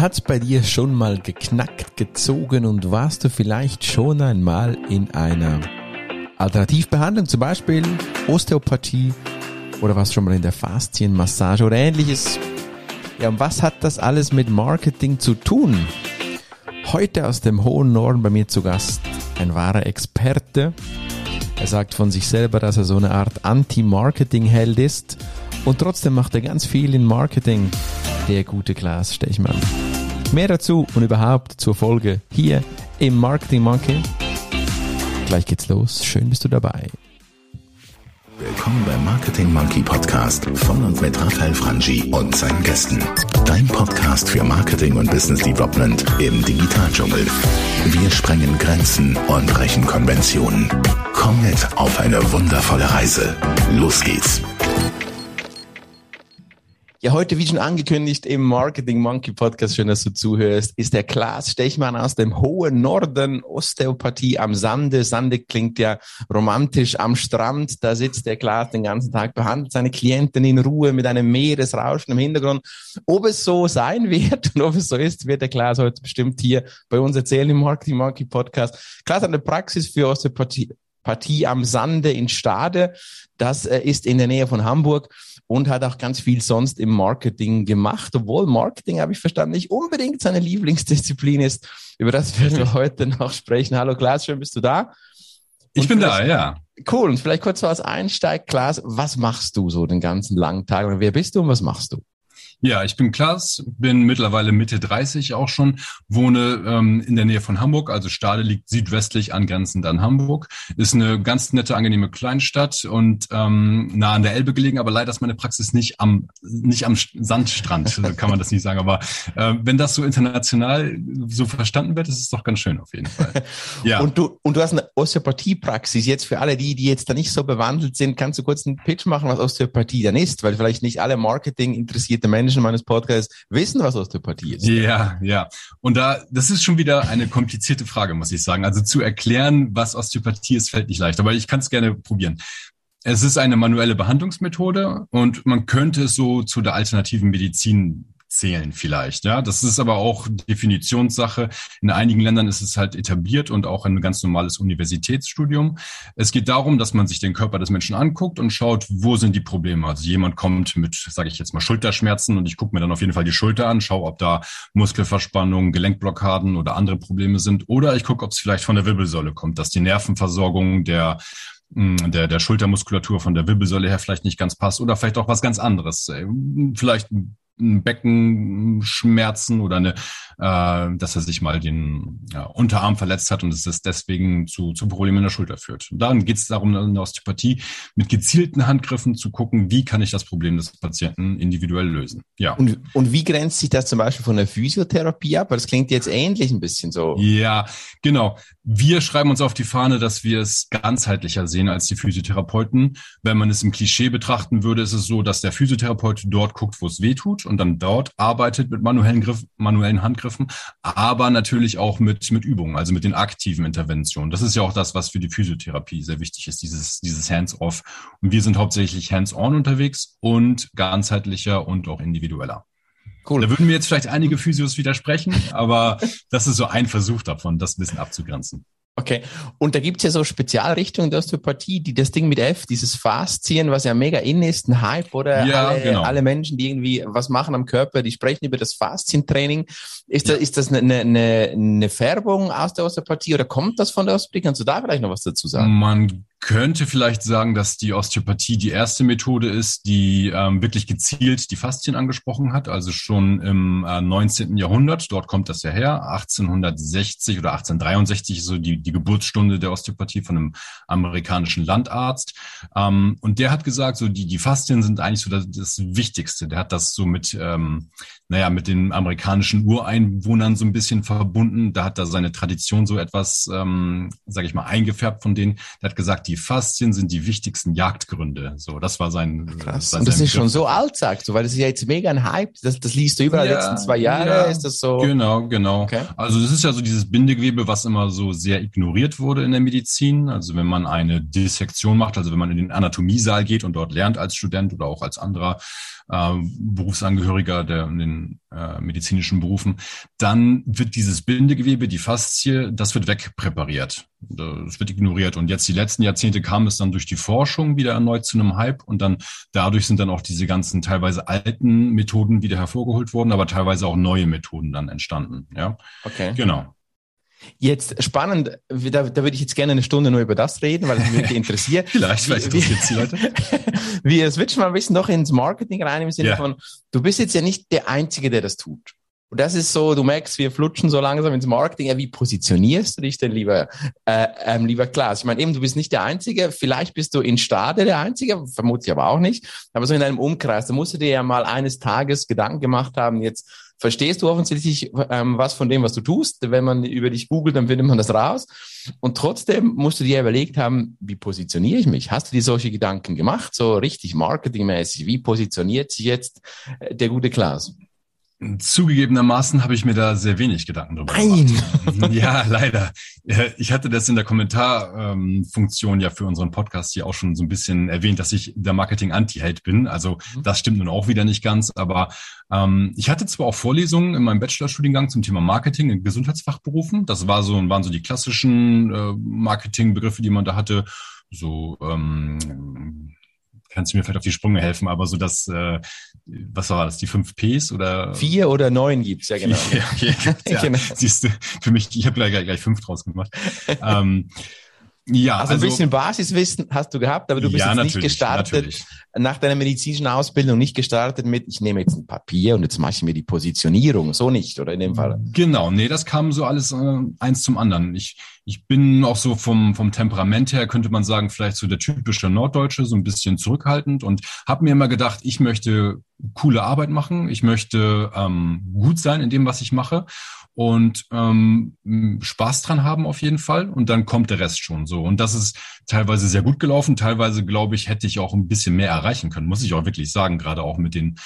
Hat's bei dir schon mal geknackt, gezogen und warst du vielleicht schon einmal in einer Alternativbehandlung, zum Beispiel Osteopathie oder warst schon mal in der Faszienmassage oder ähnliches? Ja, und was hat das alles mit Marketing zu tun? Heute aus dem hohen Norden bei mir zu Gast ein wahrer Experte. Er sagt von sich selber, dass er so eine Art Anti-Marketing-Held ist und trotzdem macht er ganz viel in Marketing. Der gute Klaas Stechmann. Mehr dazu und überhaupt zur Folge hier im Marketing Monkey. Gleich geht's los. Schön bist du dabei. Willkommen beim Marketing Monkey Podcast von und mit Raphael Frangi und seinen Gästen. Dein Podcast für Marketing und Business Development im Digitaldschungel. Wir sprengen Grenzen und brechen Konventionen. Komm mit auf eine wundervolle Reise. Los geht's. Ja, heute, wie schon angekündigt, im Marketing Monkey Podcast, schön, dass du zuhörst, ist der Klaas Stechmann aus dem hohen Norden, Osteopathie am Sande. Sande klingt ja romantisch am Strand. Da sitzt der Klaas den ganzen Tag, behandelt seine Klienten in Ruhe mit einem Meeresrauschen im Hintergrund. Ob es so sein wird und ob es so ist, wird der Klaas heute bestimmt hier bei uns erzählen im Marketing Monkey Podcast. Klaas hat eine Praxis für Osteopathie Partie am Sande in Stade. Das äh, ist in der Nähe von Hamburg und hat auch ganz viel sonst im Marketing gemacht, obwohl Marketing, habe ich verstanden, nicht unbedingt seine Lieblingsdisziplin ist. Über das werden wir heute noch sprechen. Hallo Klaas, schön bist du da. Ich bin da, ja. Cool. Und vielleicht kurz so als Einsteig, Klaas, was machst du so den ganzen langen Tag? Und wer bist du und was machst du? Ja, ich bin Klaas, bin mittlerweile Mitte 30 auch schon, wohne ähm, in der Nähe von Hamburg, also Stade liegt südwestlich angrenzend an Hamburg, ist eine ganz nette, angenehme Kleinstadt und ähm, nah an der Elbe gelegen, aber leider ist meine Praxis nicht am nicht am Sandstrand, kann man das nicht sagen, aber äh, wenn das so international so verstanden wird, ist es doch ganz schön auf jeden Fall. Ja. und du und du hast eine Osteopathie-Praxis jetzt für alle die, die jetzt da nicht so bewandelt sind, kannst du kurz einen Pitch machen, was Osteopathie dann ist, weil vielleicht nicht alle Marketing interessierte Menschen Menschen meines Podcasts wissen, was Osteopathie ist. Ja, ja. Und da, das ist schon wieder eine komplizierte Frage, muss ich sagen. Also zu erklären, was Osteopathie ist, fällt nicht leicht. Aber ich kann es gerne probieren. Es ist eine manuelle Behandlungsmethode und man könnte es so zu der alternativen Medizin zählen vielleicht. Ja, das ist aber auch Definitionssache. In einigen Ländern ist es halt etabliert und auch ein ganz normales Universitätsstudium. Es geht darum, dass man sich den Körper des Menschen anguckt und schaut, wo sind die Probleme. Also jemand kommt mit, sage ich jetzt mal, Schulterschmerzen und ich gucke mir dann auf jeden Fall die Schulter an, schaue, ob da Muskelverspannungen, Gelenkblockaden oder andere Probleme sind. Oder ich gucke, ob es vielleicht von der Wirbelsäule kommt, dass die Nervenversorgung der hm, der, der Schultermuskulatur von der Wirbelsäule her vielleicht nicht ganz passt oder vielleicht auch was ganz anderes. Vielleicht Beckenschmerzen oder eine, äh, dass er sich mal den ja, Unterarm verletzt hat und es das deswegen zu, zu Problemen in der Schulter führt. Und dann geht es darum, in der Osteopathie mit gezielten Handgriffen zu gucken, wie kann ich das Problem des Patienten individuell lösen. Ja. Und, und wie grenzt sich das zum Beispiel von der Physiotherapie ab? Weil das klingt jetzt ähnlich ein bisschen so. Ja, genau. Wir schreiben uns auf die Fahne, dass wir es ganzheitlicher sehen als die Physiotherapeuten. Wenn man es im Klischee betrachten würde, ist es so, dass der Physiotherapeut dort guckt, wo es weh tut und dann dort arbeitet mit manuellen, Griff, manuellen Handgriffen, aber natürlich auch mit, mit Übungen, also mit den aktiven Interventionen. Das ist ja auch das, was für die Physiotherapie sehr wichtig ist, dieses, dieses Hands-off. Und wir sind hauptsächlich hands-on unterwegs und ganzheitlicher und auch individueller. Cool. Da würden mir jetzt vielleicht einige Physios widersprechen, aber das ist so ein Versuch davon, das ein bisschen abzugrenzen. Okay. Und da gibt's ja so Spezialrichtungen der Osteopathie, die das Ding mit F, dieses Faszien, was ja mega in ist, ein Hype, oder ja, alle, genau. alle Menschen, die irgendwie was machen am Körper, die sprechen über das Faszientraining. Ist, ja. das, ist das eine, eine, eine Färbung aus der Osteopathie oder kommt das von der Osteopathie? Kannst du da vielleicht noch was dazu sagen? Man könnte vielleicht sagen, dass die Osteopathie die erste Methode ist, die ähm, wirklich gezielt die Faszien angesprochen hat. Also schon im äh, 19. Jahrhundert, dort kommt das ja her. 1860 oder 1863 ist so die, die Geburtsstunde der Osteopathie von einem amerikanischen Landarzt. Ähm, und der hat gesagt, so die, die Faszien sind eigentlich so das, das Wichtigste. Der hat das so mit, ähm, naja, mit den amerikanischen Ureinwohnern so ein bisschen verbunden. Da hat er seine Tradition so etwas, ähm, sage ich mal, eingefärbt von denen. Der hat gesagt, die Faszien sind die wichtigsten Jagdgründe. So, das war sein. Krass. Sein, und das ist Begriff. schon so alt, sagst du, weil das ist ja jetzt mega ein Hype. Das, das liest du überall ja, letzten zwei Jahre. Ja, ist das so? Genau, genau. Okay. Also das ist ja so dieses Bindegewebe, was immer so sehr ignoriert wurde in der Medizin. Also wenn man eine Dissektion macht, also wenn man in den Anatomiesaal geht und dort lernt als Student oder auch als anderer äh, Berufsangehöriger, der in den äh, medizinischen Berufen, dann wird dieses Bindegewebe, die Faszie, das wird wegpräpariert. Das wird ignoriert. Und jetzt die letzten Jahrzehnte kam es dann durch die Forschung wieder erneut zu einem Hype und dann dadurch sind dann auch diese ganzen teilweise alten Methoden wieder hervorgeholt worden, aber teilweise auch neue Methoden dann entstanden. Ja, Okay. genau. Jetzt spannend, da, da würde ich jetzt gerne eine Stunde nur über das reden, weil es mich interessiert. Vielleicht, vielleicht Wie- interessiert die Leute. Wir switchen mal ein bisschen noch ins Marketing rein im Sinne Ja. von, du bist jetzt ja nicht der Einzige, der das tut. Und das ist so, du merkst, wir flutschen so langsam ins Marketing. Ja, wie positionierst du dich denn, lieber, äh, ähm, lieber Klaas? Ich meine, eben, du bist nicht der Einzige. Vielleicht bist du in Stade der Einzige, vermute ich aber auch nicht. Aber so in einem Umkreis, da musst du dir ja mal eines Tages Gedanken gemacht haben, jetzt verstehst du offensichtlich ähm, was von dem, was du tust. Wenn man über dich googelt, dann findet man das raus. Und trotzdem musst du dir überlegt haben, wie positioniere ich mich? Hast du dir solche Gedanken gemacht, so richtig marketingmäßig? Wie positioniert sich jetzt äh, der gute Klaas? Zugegebenermaßen habe ich mir da sehr wenig Gedanken drüber Nein. gemacht. Ja, leider. Äh, Ich hatte das in der Kommentarfunktion ja für unseren Podcast hier auch schon so ein bisschen erwähnt, dass ich der Marketing-Anti-Held bin. Also Mhm. das stimmt nun auch wieder nicht ganz, aber ähm, ich hatte zwar auch Vorlesungen in meinem Bachelorstudiengang zum Thema Marketing in Gesundheitsfachberufen. Das war so, waren so die klassischen äh, Marketingbegriffe, die man da hatte. So ähm, kannst du mir vielleicht auf die Sprünge helfen, aber so das, äh, was war das, die fünf Ps oder Vier oder neun gibt's ja genau. ja, okay. ja, Genau. Siehst du, für mich, ich habe gleich, gleich fünf draus gemacht. ähm, ja, Also, ein bisschen Basiswissen hast du gehabt, aber du bist ja, jetzt nicht gestartet natürlich. nach deiner medizinischen Ausbildung, nicht gestartet mit, ich nehme jetzt ein Papier und jetzt mache ich mir die Positionierung. So nicht, oder in dem Fall? Genau, nee, das kam so alles äh, eins zum anderen. Ich, ich bin auch so vom, vom Temperament her, könnte man sagen, vielleicht so der typische Norddeutsche, so ein bisschen zurückhaltend und habe mir immer gedacht, ich möchte coole Arbeit machen, ich möchte ähm, gut sein in dem, was ich mache und ähm, Spaß dran haben auf jeden Fall und dann kommt der Rest schon so. Und das ist teilweise sehr gut gelaufen, teilweise glaube ich, hätte ich auch ein bisschen mehr erreichen können, muss ich auch wirklich sagen, gerade auch mit den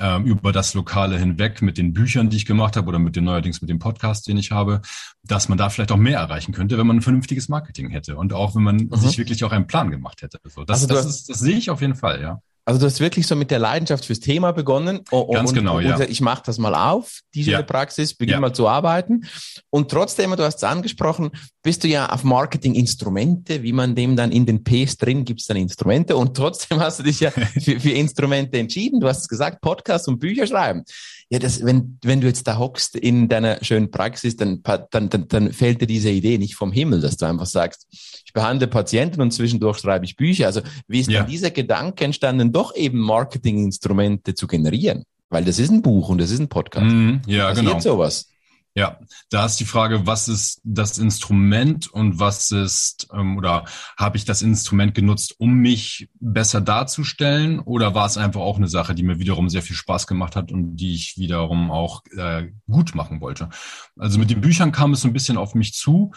ähm, über das Lokale hinweg mit den Büchern, die ich gemacht habe oder mit den neuerdings mit dem Podcast, den ich habe, dass man da vielleicht auch mehr erreichen könnte, wenn man ein vernünftiges Marketing hätte und auch wenn man sich wirklich auch einen Plan gemacht hätte. So, das, Also das, ist, das sehe ich auf jeden Fall, ja. Also du hast wirklich so mit der Leidenschaft fürs Thema begonnen. Und, Ganz und, genau, und ja. gesagt, Ich mache das mal auf, diese Ja. Praxis, beginne Ja. mal zu arbeiten. Und trotzdem, du hast es angesprochen, bist du ja auf Marketing-Instrumente, wie man dem dann in den Ps drin gibt es dann Instrumente. Und trotzdem hast du dich ja für, für Instrumente entschieden. Du hast es gesagt, Podcast und Bücher schreiben. Ja, das, wenn, wenn du jetzt da hockst in deiner schönen Praxis, dann, dann, dann, dann fällt dir diese Idee nicht vom Himmel, dass du einfach sagst, ich behandle Patienten und zwischendurch schreibe ich Bücher. Also wie ist Ja. dann dieser Gedanke entstanden, doch eben Marketinginstrumente zu generieren? Weil das ist ein Buch und das ist ein Podcast. Mhm, ja, Passiert genau. sowas? Ja, da ist die Frage, was ist das Instrument und was ist, ähm, oder habe ich das Instrument genutzt, um mich besser darzustellen oder war es einfach auch eine Sache, die mir wiederum sehr viel Spaß gemacht hat und die ich wiederum auch äh, gut machen wollte? Also mit den Büchern kam es so ein bisschen auf mich zu,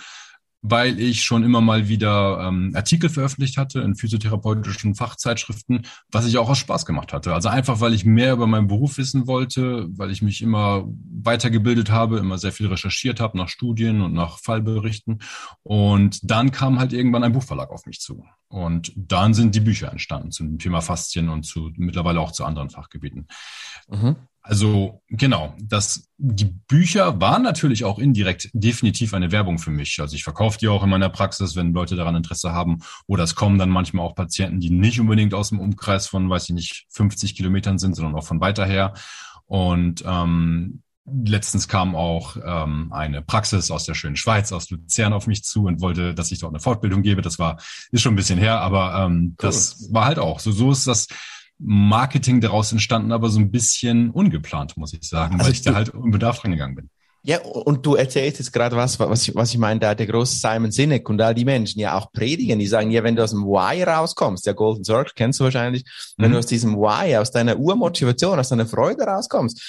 weil ich schon immer mal wieder ähm, Artikel veröffentlicht hatte in physiotherapeutischen Fachzeitschriften, was ich auch aus Spaß gemacht hatte. Also einfach, weil ich mehr über meinen Beruf wissen wollte, weil ich mich immer weitergebildet habe, immer sehr viel recherchiert habe nach Studien und nach Fallberichten. Und dann kam halt irgendwann ein Buchverlag auf mich zu. Und dann sind die Bücher entstanden zum Thema Faszien und zu mittlerweile auch zu anderen Fachgebieten. Mhm. Also genau, das, die Bücher waren natürlich auch indirekt definitiv eine Werbung für mich. Also ich verkaufe die auch in meiner Praxis, wenn Leute daran Interesse haben. Oder es kommen dann manchmal auch Patienten, die nicht unbedingt aus dem Umkreis von, weiß ich nicht, 50 Kilometern sind, sondern auch von weiter her. Und ähm, letztens kam auch ähm, eine Praxis aus der schönen Schweiz, aus Luzern auf mich zu und wollte, dass ich dort eine Fortbildung gebe. Das war, ist schon ein bisschen her, aber ähm, Cool. das war halt auch. So, so ist das Marketing daraus entstanden, aber so ein bisschen ungeplant, muss ich sagen, Also weil ich da halt unbedarft rangegangen bin. Ja, und du erzählst jetzt gerade was, was ich, was ich meine, da der große Simon Sinek und all die Menschen ja auch predigen, die sagen, ja, wenn du aus dem Why rauskommst, der Golden Circle kennst du wahrscheinlich, wenn Mhm. du aus diesem Why, aus deiner Urmotivation, aus deiner Freude rauskommst,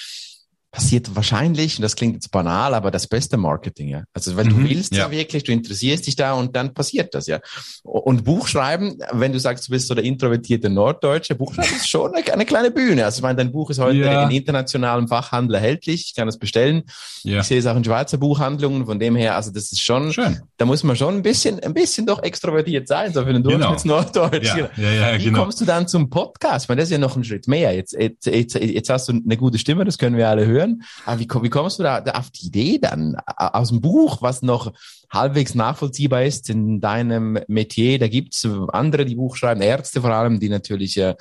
passiert wahrscheinlich, und das klingt jetzt banal, aber das beste Marketing, ja. Also weil du Mhm, willst ja. ja. wirklich, du interessierst dich da und dann passiert das, ja. Und Buchschreiben, wenn du sagst, du bist so der introvertierte Norddeutsche, Buchschreiben ist schon eine, eine kleine Bühne. Also ich meine, dein Buch ist heute Ja. in internationalem Fachhandel erhältlich, ich kann es bestellen. Ja, Ich sehe es auch in Schweizer Buchhandlungen, von dem her, also das ist schon, schön. da muss man schon ein bisschen, ein bisschen doch extrovertiert sein, so für den Genau. Durchschnittsnorddeutsch. Ja, ja, ja, Wie genau. kommst du dann zum Podcast? Weil das ist ja noch ein Schritt mehr. Jetzt, jetzt, jetzt, jetzt hast du eine gute Stimme, das können wir alle hören. Hören. Aber wie, wie kommst du da, da auf die Idee dann aus dem Buch, was noch halbwegs nachvollziehbar ist in deinem Metier? Da gibt's andere, die Buch schreiben, Ärzte vor allem, die natürlich äh,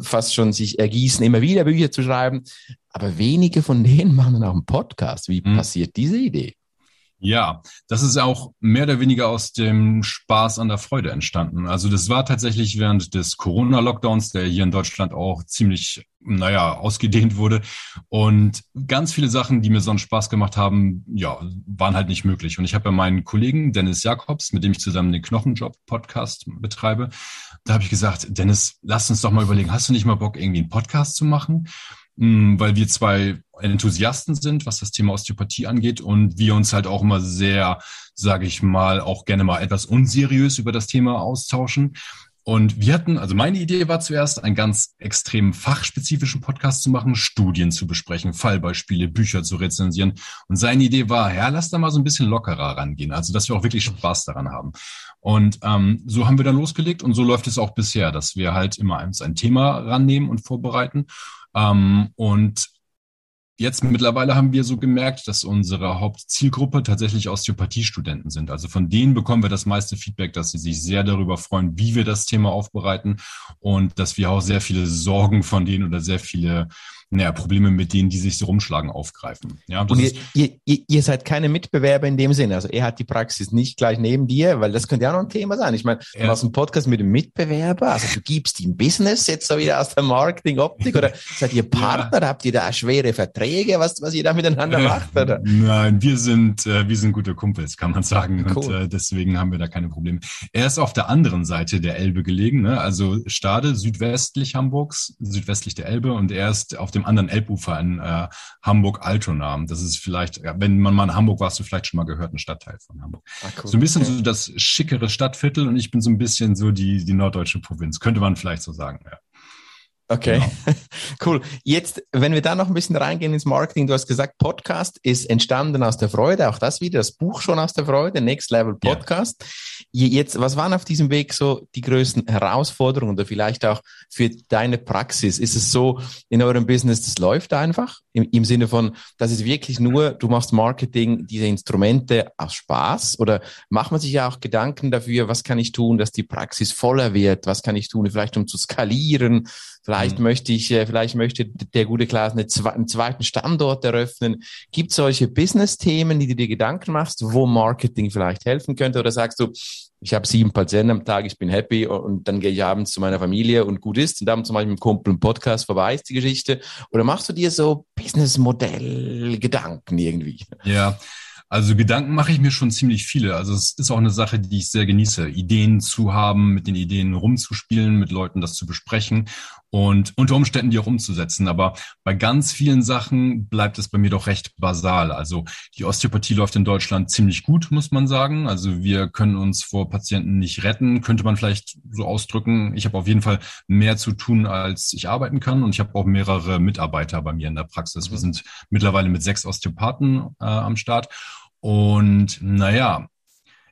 fast schon sich ergießen, immer wieder Bücher zu schreiben. Aber wenige von denen machen dann auch einen Podcast. Wie hm. passiert diese Idee? Ja, das ist auch mehr oder weniger aus dem Spaß an der Freude entstanden. Also das war tatsächlich während des Corona-Lockdowns, der hier in Deutschland auch ziemlich, naja, ausgedehnt wurde. Und ganz viele Sachen, die mir sonst Spaß gemacht haben, ja, waren halt nicht möglich. Und ich habe ja meinen Kollegen Dennis Jakobs, mit dem ich zusammen den Knochenjob-Podcast betreibe, da habe ich gesagt, Dennis, lass uns doch mal überlegen, hast du nicht mal Bock, irgendwie einen Podcast zu machen? Hm, weil wir zwei Enthusiasten sind, was das Thema Osteopathie angeht und wir uns halt auch immer sehr, sage ich mal, auch gerne mal etwas unseriös über das Thema austauschen. Und wir hatten, also meine Idee war zuerst, einen ganz extrem fachspezifischen Podcast zu machen, Studien zu besprechen, Fallbeispiele, Bücher zu rezensieren. Und seine Idee war, ja, lass da mal so ein bisschen lockerer rangehen, also dass wir auch wirklich Spaß daran haben. Und ähm, so haben wir dann losgelegt und so läuft es auch bisher, dass wir halt immer ein Thema rannehmen und vorbereiten ähm, und jetzt mittlerweile haben wir so gemerkt, dass unsere Hauptzielgruppe tatsächlich Osteopathiestudenten sind. Also von denen bekommen wir das meiste Feedback, dass sie sich sehr darüber freuen, wie wir das Thema aufbereiten und dass wir auch sehr viele Sorgen von denen oder sehr viele naja, Probleme, mit denen die sich so rumschlagen, aufgreifen. Ja, und ihr, ihr, ihr, seid keine Mitbewerber in dem Sinne. Also er hat die Praxis nicht gleich neben dir, weil das könnte ja noch ein Thema sein. Ich meine, du ja. hast einen Podcast mit einem Mitbewerber, also du gibst ihm Business jetzt so wieder aus der Marketing-Optik oder seid ihr Partner? Ja. Habt ihr da schwere Verträge, was, was ihr da miteinander äh, macht? Oder? Nein, wir sind, äh, wir sind gute Kumpels, kann man sagen. Cool. Und äh, deswegen haben wir da keine Probleme. Er ist auf der anderen Seite der Elbe gelegen, ne? also Stade, südwestlich Hamburgs, südwestlich der Elbe und er ist auf dem dem anderen Elbufer in äh, Hamburg-Altona. Das ist vielleicht, wenn man mal in Hamburg warst, du vielleicht schon mal gehört, ein Stadtteil von Hamburg. Ah, cool. So ein bisschen so das schickere Stadtviertel und ich bin so ein bisschen so die, die norddeutsche Provinz, könnte man vielleicht so sagen. Ja. Okay, genau. cool. Jetzt, wenn wir da noch ein bisschen reingehen ins Marketing, du hast gesagt, Podcast ist entstanden aus der Freude, auch das wieder, das Buch schon aus der Freude, Next Level Podcast. Ja. Jetzt, was waren auf diesem Weg so die größten Herausforderungen oder vielleicht auch für deine Praxis? Ist es so in eurem Business, das läuft einfach im, im Sinne von, das ist wirklich nur, du machst Marketing, diese Instrumente aus Spaß oder macht man sich ja auch Gedanken dafür, was kann ich tun, dass die Praxis voller wird? Was kann ich tun, vielleicht um zu skalieren? Vielleicht mhm. möchte ich, äh, vielleicht möchte der gute Klaas eine, einen zweiten Standort eröffnen. Gibt es solche Business-Themen, die du dir Gedanken machst, wo Marketing vielleicht helfen könnte? Oder sagst du, ich habe sieben Patienten am Tag, ich bin happy und dann gehe ich abends zu meiner Familie und gut ist und dann zum Beispiel mit dem Kumpel einen Podcast vorbei ist die Geschichte. Oder machst du dir so Business-Modell-Gedanken irgendwie? Ja, also Gedanken mache ich mir schon ziemlich viele. Also es ist auch eine Sache, die ich sehr genieße, Ideen zu haben, mit den Ideen rumzuspielen, mit Leuten das zu besprechen und unter Umständen die auch umzusetzen. Aber bei ganz vielen Sachen bleibt es bei mir doch recht basal. Also die Osteopathie läuft in Deutschland ziemlich gut, muss man sagen. Also wir können uns vor Patienten nicht retten, könnte man vielleicht so ausdrücken. Ich habe auf jeden Fall mehr zu tun, als ich arbeiten kann. Und ich habe auch mehrere Mitarbeiter bei mir in der Praxis. Wir mhm. sind mittlerweile mit sechs Osteopathen äh, am Start. Und naja,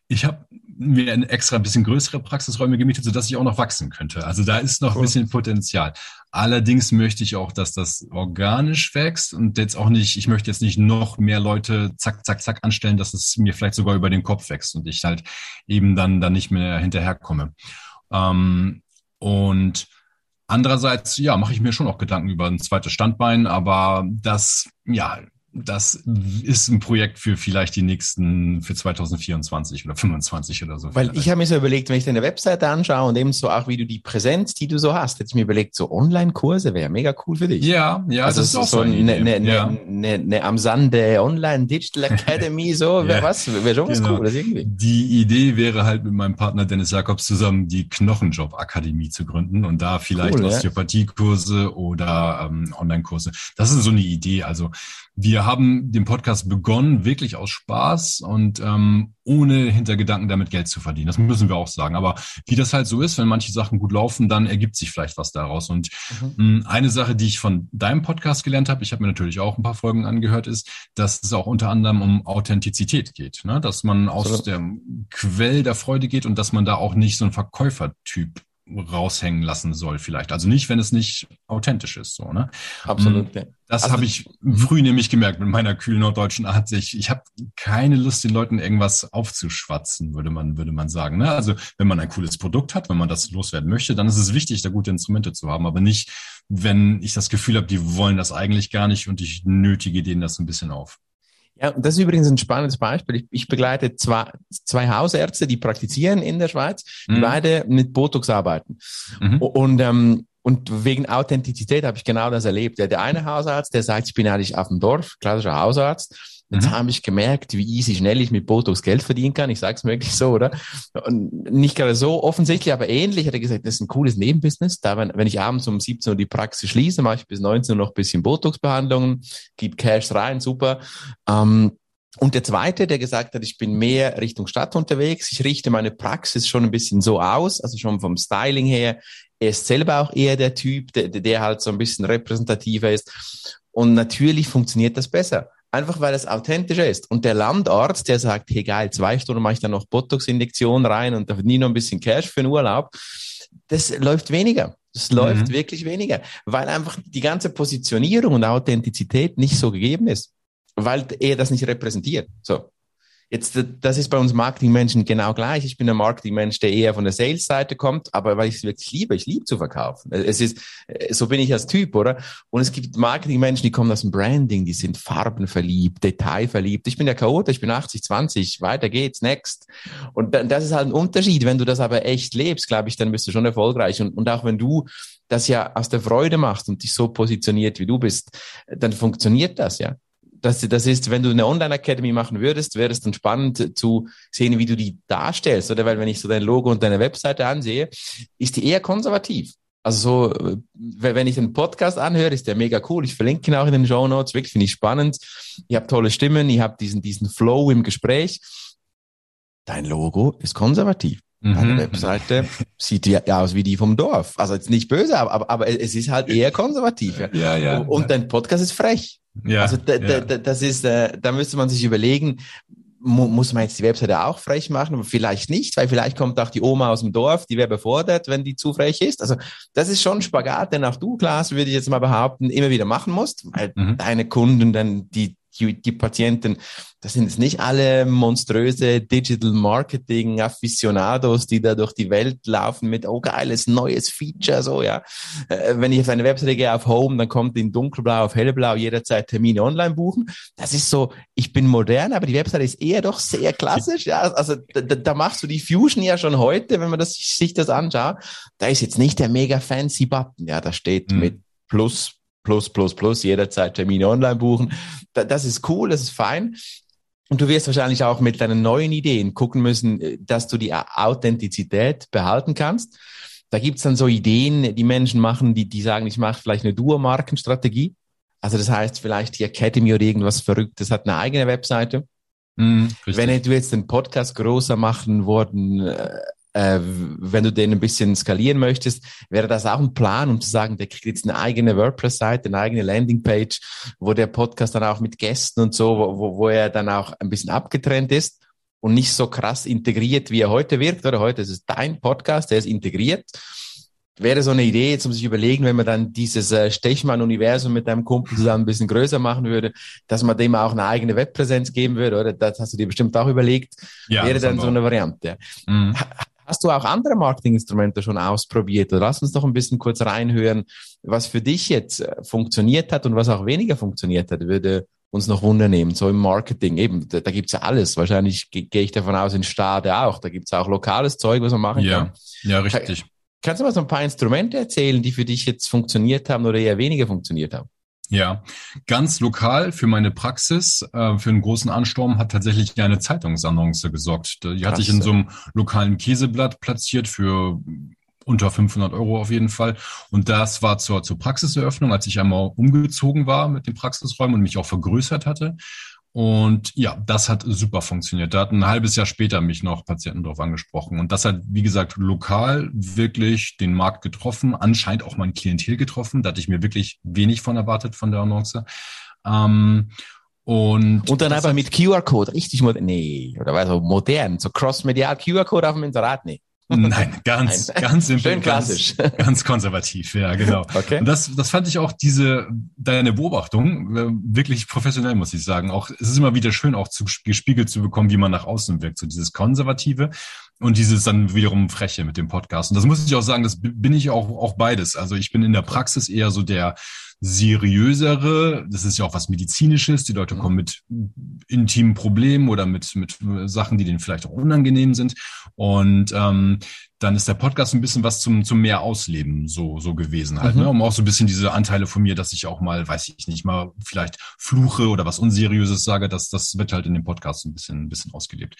ich habe mir extra ein bisschen größere Praxisräume gemietet, sodass ich auch noch wachsen könnte. Also da ist noch cool. ein bisschen Potenzial. Allerdings möchte ich auch, dass das organisch wächst und jetzt auch nicht, ich möchte jetzt nicht noch mehr Leute zack, zack, zack anstellen, dass es mir vielleicht sogar über den Kopf wächst und ich halt eben dann, dann nicht mehr hinterherkomme. Ähm, und Andererseits, ja, mache ich mir schon auch Gedanken über ein zweites Standbein, aber das, ja, das ist ein Projekt für vielleicht die nächsten, für 2024 oder 2025 oder so. Weil vielleicht. ich habe mir so überlegt, wenn ich deine Webseite anschaue und ebenso auch, wie du die Präsenz, die du so hast, hätte ich mir überlegt, so Online-Kurse wäre mega cool für dich. Ja, ja, also das ist auch so eine, eine, eine, ja. eine, eine am Sande Online Digital Academy, so, ja. wäre was, wäre schon was genau. Cooles irgendwie. Die Idee wäre halt mit meinem Partner Dennis Jakobs zusammen die Knochenjob Akademie zu gründen und da vielleicht cool, Osteopathiekurse oder ähm, Online-Kurse. Das ist so eine Idee. Also wir haben den Podcast begonnen, wirklich aus Spaß und ähm, ohne Hintergedanken damit Geld zu verdienen. Das müssen wir auch sagen. Aber wie das halt so ist, wenn manche Sachen gut laufen, dann ergibt sich vielleicht was daraus. Und mhm. mh, eine Sache, die ich von deinem Podcast gelernt habe, ich habe mir natürlich auch ein paar Folgen angehört, ist, dass es auch unter anderem um Authentizität geht. Ne? Dass man aus so. dem Quell der Freude geht und dass man da auch nicht so ein Verkäufertyp raushängen lassen soll vielleicht. Also nicht, wenn es nicht authentisch ist, so, ne? Absolut. Mm, das also, habe ich früh nämlich gemerkt mit meiner kühlen norddeutschen Art. Ich, ich habe keine Lust, den Leuten irgendwas aufzuschwatzen, würde man, würde man sagen. Ne? Also wenn man ein cooles Produkt hat, wenn man das loswerden möchte, dann ist es wichtig, da gute Instrumente zu haben, aber nicht, wenn ich das Gefühl habe, die wollen das eigentlich gar nicht und ich nötige denen das ein bisschen auf. Ja, das ist übrigens ein spannendes Beispiel. Ich, ich begleite zwei, zwei Hausärzte, die praktizieren in der Schweiz, die mhm. beide mit Botox arbeiten. Mhm. Und, ähm, und wegen Authentizität habe ich genau das erlebt. Der, der eine Hausarzt, der sagt, ich bin eigentlich auf dem Dorf, klassischer Hausarzt. Jetzt mhm. habe ich gemerkt, wie easy schnell ich mit Botox Geld verdienen kann. Ich sage es wirklich so, oder? Und nicht gerade so offensichtlich, aber ähnlich hat er gesagt, das ist ein cooles Nebenbusiness. Da, wenn, wenn ich abends um 17 Uhr die Praxis schließe, mache ich bis 19 Uhr noch ein bisschen Botox-Behandlungen, gebe Cash rein, super. Ähm, und der zweite, der gesagt hat, ich bin mehr Richtung Stadt unterwegs, ich richte meine Praxis schon ein bisschen so aus, also schon vom Styling her. Er ist selber auch eher der Typ, der, der halt so ein bisschen repräsentativer ist. Und natürlich funktioniert das besser. Einfach weil es authentischer ist. Und der Landarzt, der sagt, hey geil, zwei Stunden mache ich dann noch Botox-Injektion rein und da nie noch ein bisschen Cash für den Urlaub. Das läuft weniger. Das mhm. läuft wirklich weniger, weil einfach die ganze Positionierung und Authentizität nicht so gegeben ist, weil er das nicht repräsentiert. So. Jetzt, das ist bei uns Marketingmenschen genau gleich. Ich bin ein Marketingmensch, der eher von der Sales-Seite kommt, aber weil ich es wirklich liebe, ich liebe zu verkaufen. Es ist, so bin ich als Typ, oder? Und es gibt Marketingmenschen, die kommen aus dem Branding, die sind farbenverliebt, detailverliebt. Ich bin der Chaot, ich bin 80, 20, weiter geht's, next. Und das ist halt ein Unterschied. Wenn du das aber echt lebst, glaube ich, dann bist du schon erfolgreich. Und, und auch wenn du das ja aus der Freude machst und dich so positioniert, wie du bist, dann funktioniert das, ja das, das ist, wenn du eine Online-Academy machen würdest, wäre es dann spannend zu sehen, wie du die darstellst, oder? Weil wenn ich so dein Logo und deine Webseite ansehe, ist die eher konservativ. Also so, wenn ich den Podcast anhöre, ist der mega cool. Ich verlinke ihn auch in den Show Notes. Wirklich finde ich spannend. Ihr habt tolle Stimmen, ihr habt diesen, diesen Flow im Gespräch. Dein Logo ist konservativ. Deine mhm. Webseite sieht ja aus wie die vom Dorf. Also jetzt nicht böse, aber, aber es ist halt eher konservativ. Ja, ja. ja und dein Podcast ist frech. Ja, also da, ja. Da, das ist, äh, da müsste man sich überlegen, mu muss man jetzt die Webseite auch frech machen, aber vielleicht nicht, weil vielleicht kommt auch die Oma aus dem Dorf, die wäre befordert, wenn die zu frech ist. Also das ist schon ein Spagat, den auch du, Klaas, würde ich jetzt mal behaupten, immer wieder machen musst, weil mhm. deine Kunden dann die die, die Patienten, das sind jetzt nicht alle monströse Digital Marketing Aficionados, die da durch die Welt laufen mit, oh geiles neues Feature, so, ja. Äh, wenn ich auf eine Webseite gehe auf Home, dann kommt in dunkelblau auf hellblau jederzeit Termine online buchen. Das ist so, ich bin modern, aber die Webseite ist eher doch sehr klassisch, ja. Also da, da machst du die Fusion ja schon heute, wenn man das, sich das anschaut. Da ist jetzt nicht der mega fancy Button, ja, da steht mhm. mit Plus plus, plus, plus, jederzeit Termine online buchen. Das ist cool, das ist fein. Und du wirst wahrscheinlich auch mit deinen neuen Ideen gucken müssen, äh, dass du die Authentizität behalten kannst. Da gibt's dann so Ideen, die Menschen machen, die, die sagen, ich mache vielleicht eine Duo-Markenstrategie. Also das heißt, vielleicht die Academy oder irgendwas Verrücktes hat eine eigene Webseite. Mm, Wenn du jetzt den Podcast größer machen worden äh, wenn du den ein bisschen skalieren möchtest, wäre das auch ein Plan, um zu sagen, der kriegt jetzt eine eigene WordPress-Seite, eine eigene Landingpage, wo der Podcast dann auch mit Gästen und so, wo, wo er dann auch ein bisschen abgetrennt ist und nicht so krass integriert, wie er heute wirkt. Oder heute ist es dein Podcast, der ist integriert. Wäre so eine Idee, jetzt um sich überlegen, wenn man dann dieses äh, Stechmann-Universum mit deinem Kumpel zusammen ein bisschen größer machen würde, dass man dem auch eine eigene Webpräsenz geben würde, oder? Das hast du dir bestimmt auch überlegt. Ja, wäre dann so eine Variante. Mhm. Hast du auch andere Marketinginstrumente schon ausprobiert? Lass uns doch ein bisschen kurz reinhören, was für dich jetzt äh, funktioniert hat und was auch weniger funktioniert hat, würde uns noch Wunder nehmen. So im Marketing eben, da, da gibt's ja alles. Wahrscheinlich ge gehe ich davon aus, in Stade auch. Da gibt's auch lokales Zeug, was man machen ja. kann. Ja, richtig. Kannst du mal so ein paar Instrumente erzählen, die für dich jetzt funktioniert haben oder eher weniger funktioniert haben? Ja, ganz lokal für meine Praxis, äh, für einen großen Ansturm hat tatsächlich eine Zeitungsannonce gesorgt. Die Krass. hatte ich in so einem lokalen Käseblatt platziert für unter 500 Euro auf jeden Fall. Und das war zur, zur Praxiseröffnung, als ich einmal umgezogen war mit den Praxisräumen und mich auch vergrößert hatte. Und ja, das hat super funktioniert. Da hat ein halbes Jahr später mich noch Patienten drauf angesprochen. Und das hat, wie gesagt, lokal wirklich den Markt getroffen, anscheinend auch mein Klientel getroffen. Da hatte ich mir wirklich wenig von erwartet von der Annonce. Ähm, und, und dann aber mit QR-Code, richtig modern, nee, oder was, so modern, so cross-medial QR-Code auf dem Inserat, nee. Nein, ganz, Nein. ganz simpel. Schön klassisch. Ganz, ganz konservativ, ja, genau. Okay. Und das, das fand ich auch diese, deine Beobachtung äh, wirklich professionell, muss ich sagen. Auch, es ist immer wieder schön, auch zu, gespiegelt zu bekommen, wie man nach außen wirkt. So dieses Konservative und dieses dann wiederum Freche mit dem Podcast. Und das muss ich auch sagen, das bin ich auch, auch beides. Also ich bin in der Praxis eher so der, seriösere, das ist ja auch was Medizinisches, die Leute mhm. kommen mit intimen Problemen oder mit, mit Sachen, die denen vielleicht auch unangenehm sind. Und ähm, dann ist der Podcast ein bisschen was zum, zum mehr Ausleben so, so gewesen halt, mhm. ne? um auch so ein bisschen diese Anteile von mir, dass ich auch mal, weiß ich nicht, mal vielleicht fluche oder was Unseriöses sage, dass das wird halt in dem Podcast ein bisschen, ein bisschen ausgelebt.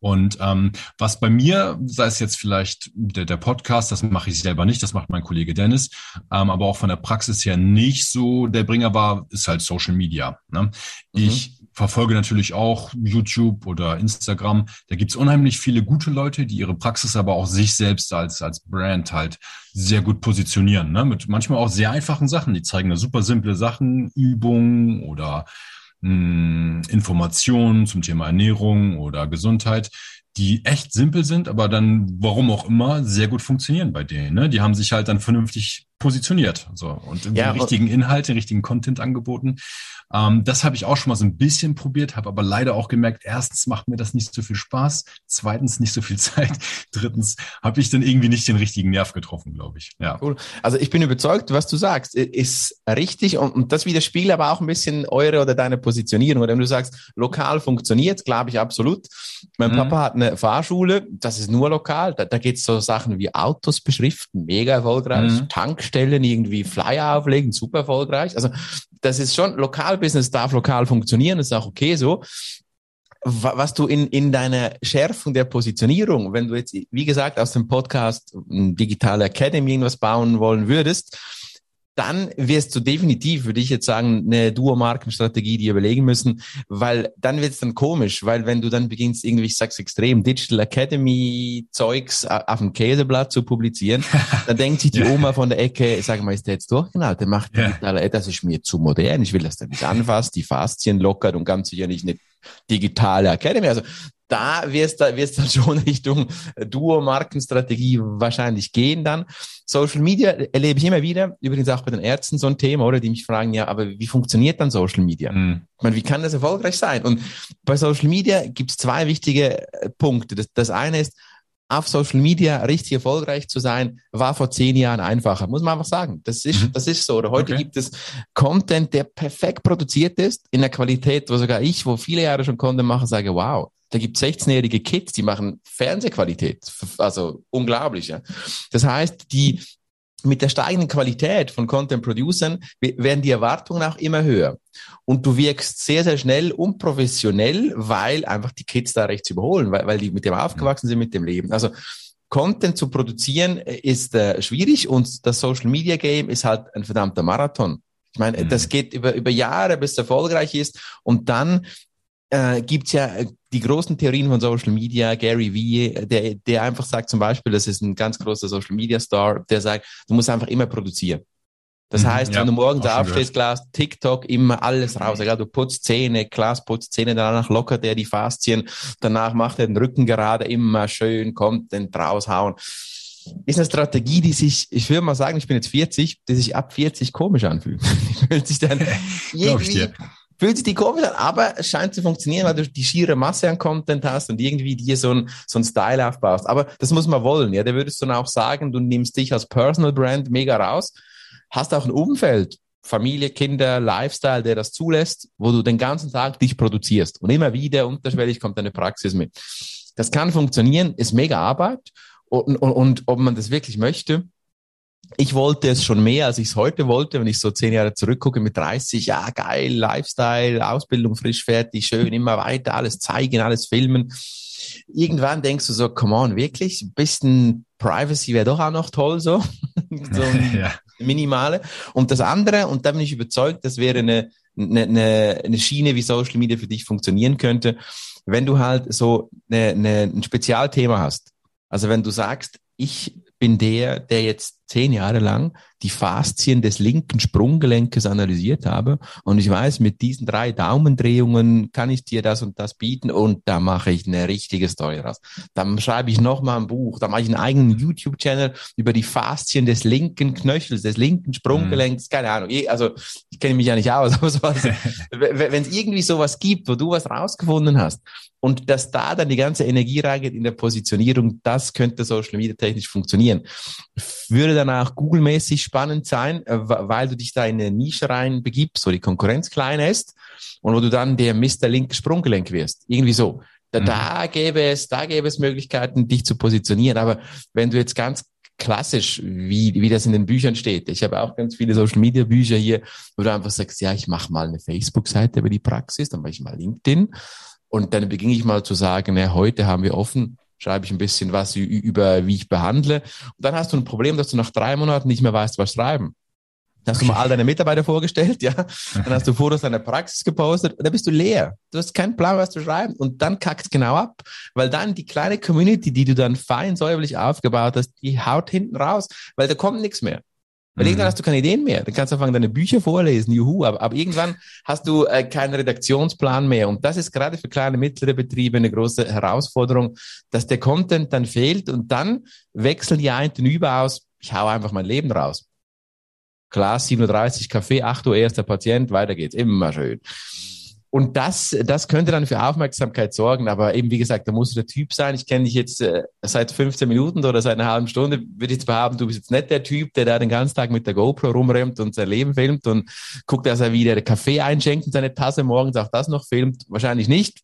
Und ähm, was bei mir, sei es jetzt vielleicht der, der Podcast, das mache ich selber nicht, das macht mein Kollege Dennis, ähm, aber auch von der Praxis her nicht so der Bringer war, ist halt Social Media. Ne? Mhm. Ich verfolge natürlich auch YouTube oder Instagram. Da gibt's unheimlich viele gute Leute, die ihre Praxis aber auch sich selbst als, als Brand halt sehr gut positionieren. Ne? Mit manchmal auch sehr einfachen Sachen. Die zeigen da super simple Sachen, Übungen oder mh, hm, Informationen zum Thema Ernährung oder Gesundheit die echt simpel sind, aber dann, warum auch immer, sehr gut funktionieren bei denen. Ne? Die haben sich halt dann vernünftig positioniert so und ja, den richtigen Inhalt, den richtigen Content angeboten. Ähm, das habe ich auch schon mal so ein bisschen probiert, habe aber leider auch gemerkt, erstens macht mir das nicht so viel Spaß, zweitens nicht so viel Zeit, drittens habe ich dann irgendwie nicht den richtigen Nerv getroffen, glaube ich. Ja. Cool. Also ich bin überzeugt, was du sagst, ist richtig und, und das widerspiegelt aber auch ein bisschen eure oder deine Positionierung. Oder wenn du sagst, lokal funktioniert, glaube ich absolut. Mein mhm. Papa hat eine Fahrschule, das ist nur lokal. Da, da geht es so Sachen wie Autos beschriften, mega erfolgreich, mhm. Tankstellen irgendwie Flyer auflegen, super erfolgreich. Also das ist schon, Lokalbusiness darf lokal funktionieren, ist auch okay so. Was du in, in deiner Schärfung der Positionierung, wenn du jetzt, wie gesagt, aus dem Podcast Digitale Academy irgendwas bauen wollen würdest, dann wirst du definitiv, würde ich jetzt sagen, eine Duo-Markenstrategie dir überlegen müssen, weil dann wird es dann komisch, weil wenn du dann beginnst, irgendwie, ich sag's extrem, Digital Academy Zeugs auf dem Käseblatt zu publizieren, dann denkt sich die Oma von der Ecke, sag mal, ist der jetzt durchgeknallt? Der macht ja. digital, das ist mir zu modern, ich will, dass der mich anfasst, die Faszien lockert und ganz sicher nicht eine digitale Academy. Also da wirst du wirst dann schon Richtung Duo-Markenstrategie wahrscheinlich gehen dann. Social Media erlebe ich immer wieder, übrigens auch bei den Ärzten so ein Thema, oder? Die mich fragen, ja, aber wie funktioniert dann Social Media? Mhm. Ich meine, wie kann das erfolgreich sein? Und bei Social Media gibt es zwei wichtige äh, Punkte. Das, das eine ist, auf Social Media richtig erfolgreich zu sein, war vor zehn Jahren einfacher. Muss man einfach sagen. Das ist, mhm. das ist so. Oder heute okay. gibt es Content, der perfekt produziert ist, in der Qualität, wo sogar ich, wo viele Jahre schon Content mache, sage, wow, da gibt 16-jährige Kids, die machen Fernsehqualität. Also unglaublich, ja. Das heißt, die, mit der steigenden Qualität von Content Producern werden die Erwartungen auch immer höher. Und du wirkst sehr, sehr schnell unprofessionell, weil einfach die Kids da rechts überholen, weil, weil die mit dem aufgewachsen sind, mit dem Leben. Also Content zu produzieren ist äh, schwierig und das Social Media Game ist halt ein verdammter Marathon. Ich meine, mhm. das geht über, über Jahre, bis es erfolgreich ist. Und dann äh, gibt ja äh, die großen Theorien von Social Media, Gary Vee, der, der einfach sagt zum Beispiel, das ist ein ganz großer Social Media Star, der sagt, du musst einfach immer produzieren. Das mhm, heißt, ja, wenn du morgens aufstehst, Glas, TikTok, immer alles raus. Egal, du putzt Zähne, Glas putzt Zähne, danach lockert er die Faszien, danach macht er den Rücken gerade, immer schön, kommt den raushauen. Ist eine Strategie, die sich, ich würde mal sagen, ich bin jetzt 40, die sich ab 40 komisch anfühlt. Die fühlt sich dann irgendwie, fühlt sich die komisch an, aber es scheint zu funktionieren, weil du die schiere Masse an Content hast und irgendwie dir so ein, so ein Style aufbaust. Aber das muss man wollen, ja. Da würdest du dann auch sagen, du nimmst dich als Personal Brand mega raus, hast auch ein Umfeld, Familie, Kinder, Lifestyle, der das zulässt, wo du den ganzen Tag dich produzierst. Und immer wieder unterschwellig kommt deine Praxis mit. Das kann funktionieren, ist mega Arbeit. Und, und, und ob man das wirklich möchte, ich wollte es schon mehr, als ich es heute wollte, wenn ich so zehn Jahre zurückgucke mit 30, ja geil, Lifestyle, Ausbildung frisch fertig, schön, immer weiter, alles zeigen, alles filmen. Irgendwann denkst du so, come on, wirklich, ein bisschen Privacy wäre doch auch noch toll, so, so ja. minimale. Und das andere, und da bin ich überzeugt, das wäre eine, eine, eine Schiene, wie Social Media für dich funktionieren könnte, wenn du halt so eine, eine, ein Spezialthema hast. Also wenn du sagst, ich bin der, der jetzt zehn Jahre lang die Faszien des linken Sprunggelenkes analysiert habe und ich weiß, mit diesen drei Daumendrehungen kann ich dir das und das bieten und da mache ich eine richtige Story raus. Dann schreibe ich nochmal ein Buch, da mache ich einen eigenen YouTube-Channel über die Faszien des linken Knöchels, des linken Sprunggelenks, keine Ahnung. Also ich kenne mich ja nicht aus, aber sowas, wenn es irgendwie sowas gibt, wo du was rausgefunden hast und dass da dann die ganze Energie reingeht in der Positionierung, das könnte Social Media technisch funktionieren. Würde dann auch Google-mäßig spannend sein, äh, weil du dich da in eine Nische rein begibst, wo die Konkurrenz klein ist und wo du dann der Mr. Link Sprunggelenk wirst. Irgendwie so. Da, mhm. da gäbe es, da gäbe es Möglichkeiten, dich zu positionieren. Aber wenn du jetzt ganz klassisch, wie, wie das in den Büchern steht. Ich habe auch ganz viele Social Media Bücher hier, wo du einfach sagst, ja, ich mache mal eine Facebook-Seite über die Praxis, dann mache ich mal LinkedIn und dann beginne ich mal zu sagen, na, heute haben wir offen, schreibe ich ein bisschen was über, wie ich behandle. Und dann hast du ein Problem, dass du nach drei Monaten nicht mehr weißt, was schreiben. Dann hast du mal all deine Mitarbeiter vorgestellt, ja. Dann hast du Fotos deiner Praxis gepostet und dann bist du leer. Du hast keinen Plan, was zu schreiben. Und dann kackt genau ab, weil dann die kleine Community, die du dann fein säuberlich aufgebaut hast, die haut hinten raus, weil da kommt nichts mehr. Weil mhm. irgendwann hast du keine Ideen mehr. Dann kannst du anfangen, deine Bücher vorlesen, juhu. Aber, aber irgendwann hast du äh, keinen Redaktionsplan mehr. Und das ist gerade für kleine, mittlere Betriebe eine große Herausforderung, dass der Content dann fehlt und dann wechseln die einen über aus, ich hau einfach mein Leben raus. Glas 37 Kaffee, 8 Uhr erster Patient, weiter geht's. Immer schön. Und das, das könnte dann für Aufmerksamkeit sorgen. Aber eben, wie gesagt, da muss der Typ sein. Ich kenne dich jetzt äh, seit 15 Minuten oder seit einer halben Stunde. Würde ich jetzt behaupten, du bist jetzt nicht der Typ, der da den ganzen Tag mit der GoPro rumrennt und sein Leben filmt und guckt, dass er wieder Kaffee einschenkt und seine Tasse morgens auch das noch filmt. Wahrscheinlich nicht.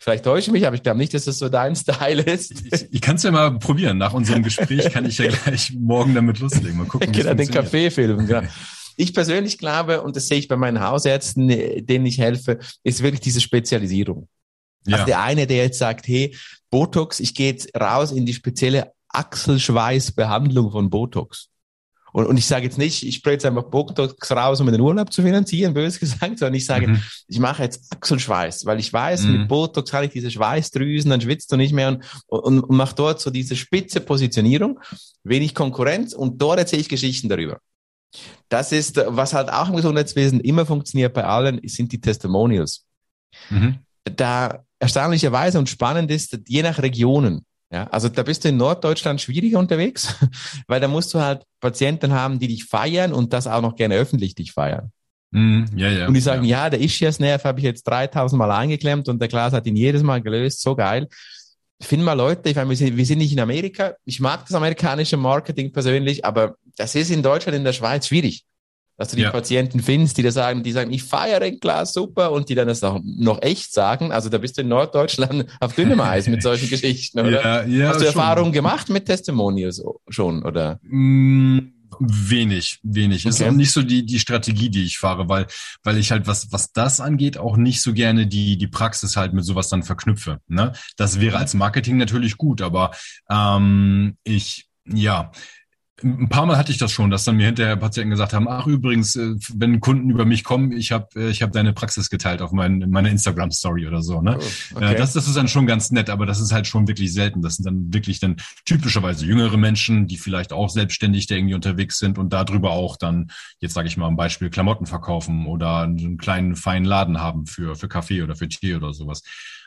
Vielleicht täusche ich mich, aber ich glaube nicht, dass das so dein Style ist. Ich, ich kann es ja mal probieren. Nach unserem Gespräch kann ich ja gleich morgen damit loslegen. Mal gucken, genau, den Kaffee filmen. Genau. Ich persönlich glaube, und das sehe ich bei meinen Hausärzten, denen ich helfe, ist wirklich diese Spezialisierung. Ja. Also der eine, der jetzt sagt, hey, Botox, ich gehe jetzt raus in die spezielle Achselschweißbehandlung von Botox. Und, und ich sage jetzt nicht, ich spreche jetzt einfach Botox raus, um den Urlaub zu finanzieren, bös gesagt, sondern ich sage, mhm. ich mache jetzt Achselschweiß, weil ich weiß, mhm. mit Botox kann ich diese Schweißdrüsen, dann schwitzt du nicht mehr und, und, und mache dort so diese spitze Positionierung, wenig Konkurrenz und dort erzähle ich Geschichten darüber. Das ist, was halt auch im Gesundheitswesen immer funktioniert bei allen, sind die Testimonials. Mhm. Da erstaunlicherweise und spannend ist, je nach Regionen, ja, also da bist du in Norddeutschland schwieriger unterwegs, weil da musst du halt Patienten haben, die dich feiern und das auch noch gerne öffentlich dich feiern. Mm, ja, ja, und die sagen, ja, ja der Ischias-Nerv habe ich jetzt 3000 Mal eingeklemmt und der Glas hat ihn jedes Mal gelöst, so geil. Find mal Leute, ich meine, wir sind, wir sind nicht in Amerika. Ich mag das amerikanische Marketing persönlich, aber das ist in Deutschland, in der Schweiz schwierig dass du die ja. Patienten findest, die da sagen, die sagen, ich feiere den Glas super und die dann das auch noch echt sagen. Also da bist du in Norddeutschland auf dünnem Eis mit solchen Geschichten, oder? Ja, ja, Hast du. Erfahrungen gemacht mit Testimonials schon, oder? Mm, wenig, wenig. Okay. Ist auch nicht so die, die Strategie, die ich fahre, weil, weil ich halt, was, was das angeht, auch nicht so gerne die, die Praxis halt mit sowas dann verknüpfe. Ne? Das wäre als Marketing natürlich gut, aber ähm, ich, ja, ein paar Mal hatte ich das schon, dass dann mir hinterher Patienten gesagt haben, ach übrigens, äh, wenn Kunden über mich kommen, ich habe äh, ich hab deine Praxis geteilt auf mein, meine Instagram-Story oder so. Ne? Oh, okay. Das, das ist dann schon ganz nett, aber das ist halt schon wirklich selten. Das sind dann wirklich dann typischerweise jüngere Menschen, die vielleicht auch selbstständig da irgendwie unterwegs sind und darüber auch dann, jetzt sage ich mal ein Beispiel, Klamotten verkaufen oder einen kleinen feinen Laden haben für, für Kaffee oder für Tee oder sowas.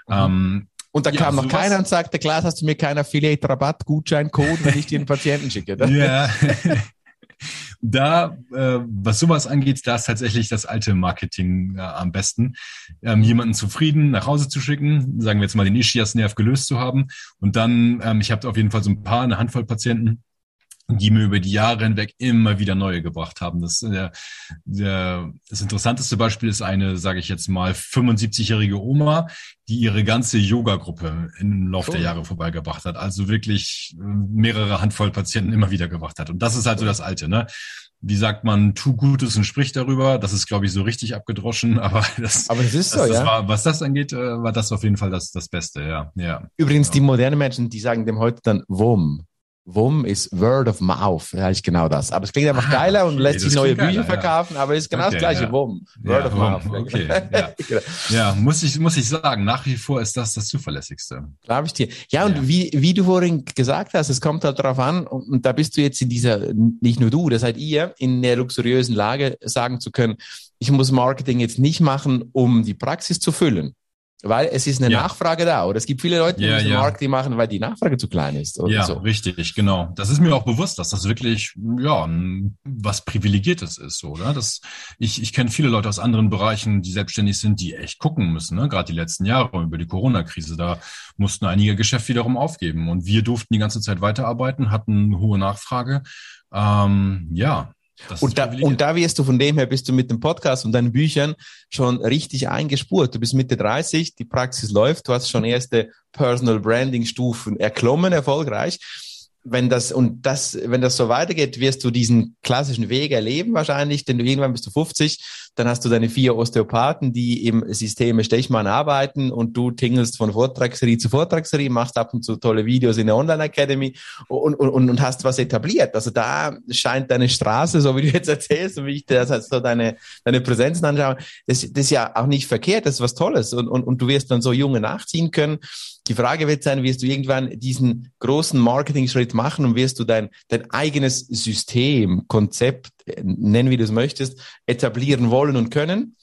Mhm. Ähm, und da ja, kam noch keiner und sagte, klar, hast du mir keinen Affiliate-Rabatt, Gutscheincode, wenn ich dir einen Patienten schicke. Ne? Ja. da, äh, was sowas angeht, da ist tatsächlich das alte Marketing äh, am besten, ähm, jemanden zufrieden nach Hause zu schicken, sagen wir jetzt mal den Ischias-Nerv gelöst zu haben. Und dann, ähm, ich habe auf jeden Fall so ein paar, eine Handvoll Patienten, die mir über die Jahre hinweg immer wieder neue gebracht haben. Das, der, der, das interessanteste Beispiel ist eine, sage ich jetzt mal, 75-jährige Oma, die ihre ganze Yoga-Gruppe im Laufe cool. der Jahre vorbeigebracht hat. Also wirklich äh, mehrere Handvoll Patienten immer wieder gebracht hat. Und das ist halt so das Alte, ne? Wie sagt man, tu Gutes und sprich darüber. Das ist, glaube ich, so richtig abgedroschen. Aber das, aber das ist so, das, ja. War, was das angeht, äh, war das auf jeden Fall das, das Beste, ja. ja. Übrigens, ja. die modernen Menschen, die sagen dem heute dann WOM. WOM ist Word of Mouth, ja, ist genau das. Aber es klingt einfach ah, geiler und okay, lässt sich neue Bücher verkaufen, aber es ist genau okay, das gleiche, ja. WOM. Word ja, of Mouth. Okay, ja. Genau. ja, muss ich, muss ich sagen, nach wie vor ist das das zuverlässigste. Glaube ich dir. Ja, und Wie, wie du vorhin gesagt hast, es kommt halt darauf an, und, und da bist du jetzt in dieser, nicht nur du, das seid ihr, in der luxuriösen Lage, sagen zu können, ich muss Marketing jetzt nicht machen, um die Praxis zu füllen, weil es ist eine ja. Nachfrage da. Oder es gibt viele Leute, die ja, ja. Marketing machen, weil die Nachfrage zu klein ist. Oder ja, so. richtig, genau. Das ist mir auch bewusst, dass das wirklich ja was Privilegiertes ist, oder? Das, ich ich kenne viele Leute aus anderen Bereichen, die selbstständig sind, die echt gucken müssen. Ne? Gerade die letzten Jahre über die Corona-Krise, da mussten einige Geschäfte wiederum aufgeben. Und wir durften die ganze Zeit weiterarbeiten, hatten eine hohe Nachfrage. Ähm, ja, und da, und da wirst du von dem her, bist du mit dem Podcast und deinen Büchern schon richtig eingespurt. Du bist Mitte 30, die Praxis läuft, du hast schon erste Personal Branding Stufen erklommen, erfolgreich wenn das und das, wenn das so weitergeht, wirst du diesen klassischen Weg erleben wahrscheinlich, denn du irgendwann bist du 50, dann hast du deine vier Osteopathen, die im Systeme Stechmann arbeiten und du tingelst von Vortragsserie zu Vortragsserie, machst ab und zu tolle Videos in der Online Academy und, und, und, und hast was etabliert. Also da scheint deine Straße, so wie du jetzt erzählst und wie ich das heißt, so deine, deine Präsenzen anschaue, das, das ist ja auch nicht verkehrt, das ist was Tolles und, und, und du wirst dann so Junge nachziehen können die Frage wird sein, wirst du irgendwann diesen großen Marketing-Schritt machen und wirst du dein, dein eigenes System, Konzept, nennen wie du es möchtest, etablieren wollen und können,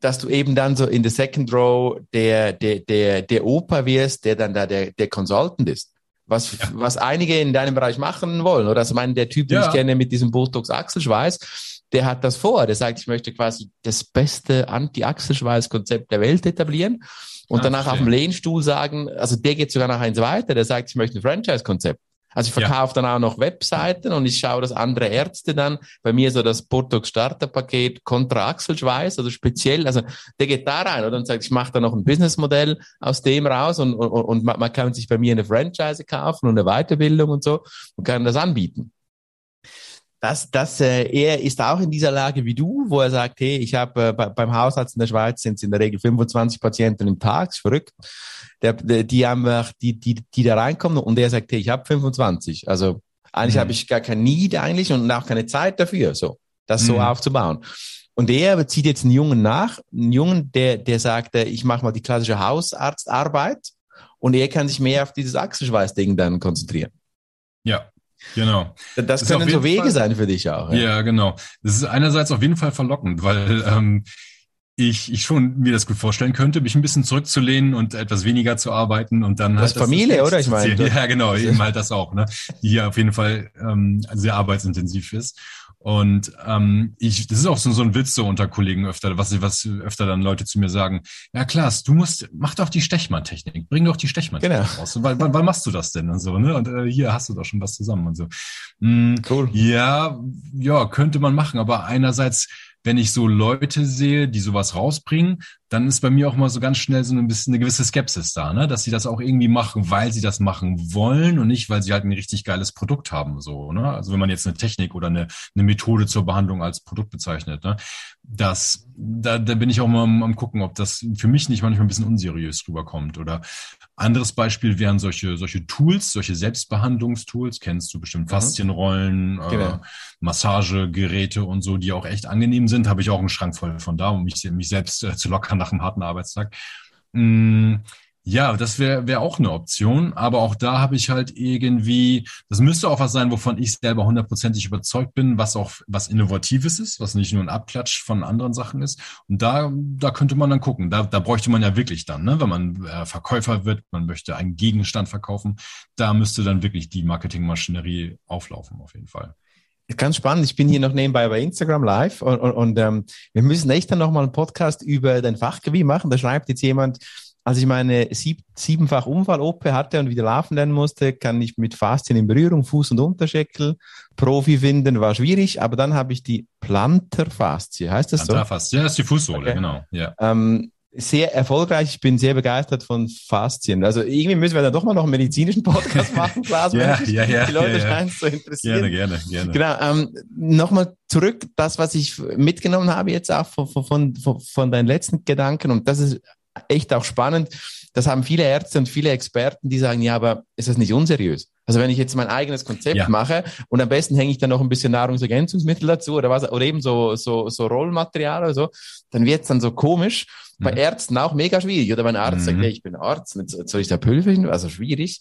dass du eben dann so in der Second Row der, der, der, der Opa wirst, der dann da der, der Consultant ist. Was, ja. was einige in deinem Bereich machen wollen. Oder also ich meine, der Typ, den ja. ich kenne mit diesem Botox-Achselschweiß, der hat das vor. Der sagt, ich möchte quasi das beste Anti-Achselschweiß-Konzept der Welt etablieren und ah, danach verstehe. auf dem Lehnstuhl sagen, also der geht sogar noch eins weiter, der sagt, ich möchte ein Franchise-Konzept. Also ich verkaufe ja. dann auch noch Webseiten und ich schaue, dass andere Ärzte dann bei mir so das Botox Starterpaket kontra Achselschweiß, also speziell, also der geht da rein oder und sagt, ich mache da noch ein Businessmodell aus dem raus und, und, und man kann sich bei mir eine Franchise kaufen und eine Weiterbildung und so und kann das anbieten dass, dass äh, er ist auch in dieser Lage wie du, wo er sagt, hey, ich habe äh, beim Hausarzt in der Schweiz sind es in der Regel 25 Patienten im Tag, ist verrückt. Der, der, die haben die, die, die da reinkommen und er sagt, hey, ich habe 25. Also eigentlich mhm. habe ich gar kein Need eigentlich und auch keine Zeit dafür, so das mhm. so aufzubauen. Und er zieht jetzt einen Jungen nach, einen Jungen, der, der sagt, äh, ich mache mal die klassische Hausarztarbeit und er kann sich mehr auf dieses Achselschweißding dann konzentrieren. Ja, Genau. Das, das können so Wege Fall, sein für dich auch. Ja. ja, genau. Das ist einerseits auf jeden Fall verlockend, weil ähm, ich, ich schon mir das gut vorstellen könnte, mich ein bisschen zurückzulehnen und etwas weniger zu arbeiten und dann das halt Familie, das, oder ich meine. Ja, genau, eben halt das auch, ne? Die hier auf jeden Fall ähm, sehr arbeitsintensiv ist. Und ähm, ich, das ist auch so, so ein Witz so unter Kollegen öfter, was, was öfter dann Leute zu mir sagen, ja Klaas, du musst, mach doch die Stechmann-Technik, bring doch die Stechmann-Technik genau. raus. Weil, wann, wann machst du das denn und so, ne? Und äh, hier hast du doch schon was zusammen und so. Mm, cool. Ja, ja, könnte man machen, aber einerseits wenn ich so Leute sehe, die sowas rausbringen, dann ist bei mir auch mal so ganz schnell so ein bisschen eine gewisse Skepsis da, ne? dass sie das auch irgendwie machen, weil sie das machen wollen und nicht, weil sie halt ein richtig geiles Produkt haben. So, ne? Also wenn man jetzt eine Technik oder eine, eine Methode zur Behandlung als Produkt bezeichnet, ne? Das, da, da bin ich auch mal am, am gucken, ob das für mich nicht manchmal ein bisschen unseriös rüberkommt. Oder anderes Beispiel wären solche, solche Tools, solche Selbstbehandlungstools, kennst du bestimmt mhm. Faszienrollen, äh, genau. äh, Massagegeräte und so, die auch echt angenehm sind, habe ich auch einen Schrank voll von da, um mich, mich selbst äh, zu lockern nach einem harten Arbeitstag. Mm, ja, das wäre wär auch eine Option, aber auch da habe ich halt irgendwie, das müsste auch was sein, wovon ich selber hundertprozentig überzeugt bin, was auch was Innovatives ist, was nicht nur ein Abklatsch von anderen Sachen ist. Und da, da könnte man dann gucken. Da, da bräuchte man ja wirklich dann, ne? wenn man äh, Verkäufer wird, man möchte einen Gegenstand verkaufen, da müsste dann wirklich die Marketingmaschinerie auflaufen, auf jeden Fall. Ganz spannend. Ich bin hier noch nebenbei bei Instagram live und, und, und ähm, wir müssen echt dann nochmal einen Podcast über dein Fachgebiet machen. Da schreibt jetzt jemand, als ich meine sieb siebenfach Unfall-OP hatte und wieder laufen lernen musste, kann ich mit Faszien in Berührung, Fuß und Unterschenkel. Profi finden war schwierig, aber dann habe ich die Plantarfaszie, heißt das so? Plantarfaszie, ja, ist die Fußsohle, okay. genau. Ja. Ähm, sehr erfolgreich. Ich bin sehr begeistert von Faszien. Also irgendwie müssen wir dann doch mal noch einen medizinischen Podcast machen, Klaas. ja, ja, ja, die Leute ja, scheinen es zu interessieren. Gerne, gerne, gerne. Genau. Ähm, Nochmal zurück, das, was ich mitgenommen habe jetzt auch von, von, von, von deinen letzten Gedanken. Und das ist echt auch spannend. Das haben viele Ärzte und viele Experten, die sagen, ja, aber ist das nicht unseriös? Also wenn ich jetzt mein eigenes Konzept ja. mache und am besten hänge ich dann noch ein bisschen Nahrungsergänzungsmittel dazu oder was, oder eben so, so, so Rollmaterial oder so, dann wird es dann so komisch. Mhm. Bei Ärzten auch mega schwierig. Oder wenn ein Arzt mhm. sagt, hey, ich bin Arzt, soll ich da Pülver hin? Also schwierig.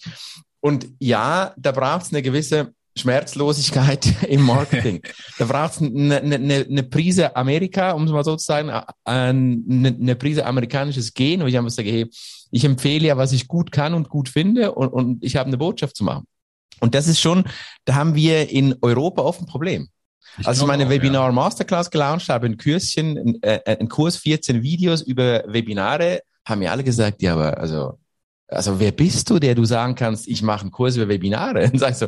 Und ja, da braucht es eine gewisse Schmerzlosigkeit im Marketing. da braucht es eine, eine, eine Prise Amerika, um es mal so zu sagen, eine, eine Prise amerikanisches Gen, wo ich einfach sage, hey, ich empfehle ja, was ich gut kann und gut finde und, und ich habe eine Botschaft zu machen. Und das ist schon, da haben wir in Europa oft ein Problem. Ich Als ich meine auch, Webinar Masterclass gelauncht habe, ein Kürschen, ein, äh, ein Kurs, 14 Videos über Webinare, haben mir alle gesagt, ja, aber also also wer bist du, der du sagen kannst, ich mache einen Kurs über Webinare? Und, sagst so,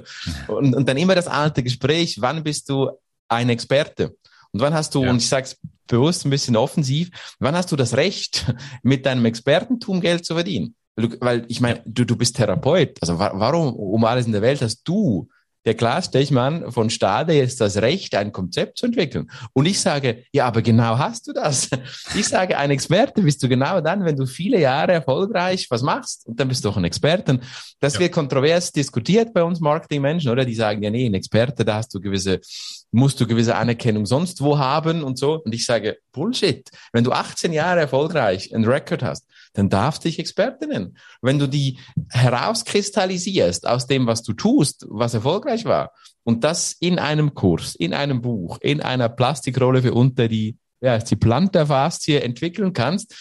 und, und dann immer das alte Gespräch, wann bist du ein Experte? Und wann hast du, ja. und ich sage es bewusst ein bisschen offensiv, wann hast du das Recht, mit deinem Expertentum Geld zu verdienen? Weil ich meine, du, du bist Therapeut. Also warum um alles in der Welt hast du der Klaas Stechmann von Stade jetzt das Recht, ein Konzept zu entwickeln. Und ich sage, ja, aber genau hast du das. Ich sage, ein Experte bist du genau dann, wenn du viele Jahre erfolgreich was machst und dann bist du auch ein Experte. Das ja. wird kontrovers diskutiert bei uns Marketingmenschen, oder? Die sagen, ja, nee, ein Experte, da hast du gewisse, musst du gewisse Anerkennung sonst wo haben und so. Und ich sage, Bullshit. Wenn du 18 Jahre erfolgreich ein Record hast, dann darfst du dich Experte nennen. Wenn du die herauskristallisierst aus dem, was du tust, was erfolgreich war, und das in einem Kurs, in einem Buch, in einer Plastikrolle für unter die, ja, die Plantarfaszie entwickeln kannst,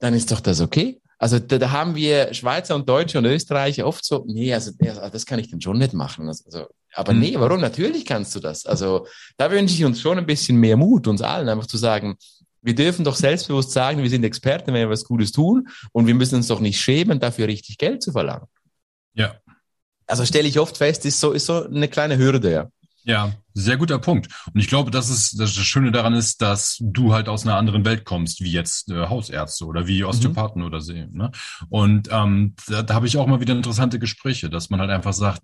dann ist doch das okay. Also da, da haben wir Schweizer und Deutsche und Österreicher oft so, nee, also das kann ich dann schon nicht machen. Also, aber mhm. nee, warum? Natürlich kannst du das. Also da wünsche ich uns schon ein bisschen mehr Mut, uns allen einfach zu sagen, wir dürfen doch selbstbewusst sagen, wir sind Experten, wenn wir was Gutes tun und wir müssen uns doch nicht schämen, dafür richtig Geld zu verlangen. Ja. Also stelle ich oft fest, ist so, ist so eine kleine Hürde, ja. Ja, sehr guter Punkt. Und ich glaube, das ist das Schöne daran ist, dass du halt aus einer anderen Welt kommst, wie jetzt äh, Hausärzte oder wie Osteopathen mhm. oder so. Ne? Und ähm, da, da habe ich auch mal wieder interessante Gespräche, dass man halt einfach sagt,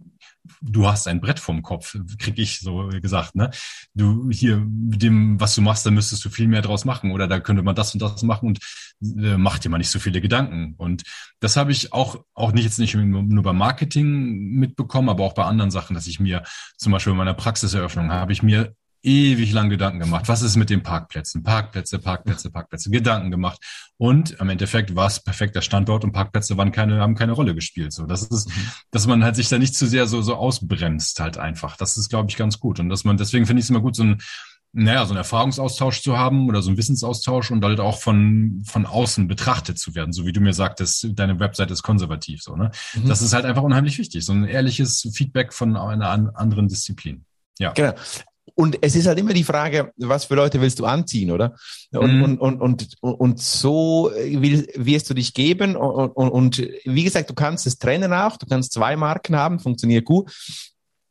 du hast ein Brett vom Kopf, krieg ich so gesagt, ne? Du hier mit dem, was du machst, da müsstest du viel mehr draus machen oder da könnte man das und das machen und äh, mach dir mal nicht so viele Gedanken. Und das habe ich auch auch nicht jetzt nicht nur, beim Marketing mitbekommen, aber auch bei anderen Sachen, dass ich mir zum Beispiel bei meiner Praxiseröffnung habe ich mir ewig lang Gedanken gemacht. Was ist mit den Parkplätzen? Parkplätze, Parkplätze, Parkplätze. Gedanken gemacht. Und am Endeffekt war es perfekter Standort und Parkplätze waren keine, haben keine Rolle gespielt. So, das ist, mhm. dass man halt sich da nicht zu sehr so, so ausbremst halt einfach. Das ist, glaube ich, ganz gut. Und dass man, deswegen finde ich es immer gut, so ein, naja, so einen Erfahrungsaustausch zu haben oder so einen Wissensaustausch und halt auch von, von außen betrachtet zu werden. So wie du mir sagtest, deine Website ist konservativ, so, ne? Mhm. Das ist halt einfach unheimlich wichtig. So ein ehrliches Feedback von einer anderen Disziplin. Ja. Genau. Und es ist halt immer die Frage, was für Leute willst du anziehen, oder? Und, mhm. und, und, und, und so will, wirst du dich geben. Und, und, und wie gesagt, du kannst es trennen auch. Du kannst zwei Marken haben, funktioniert gut.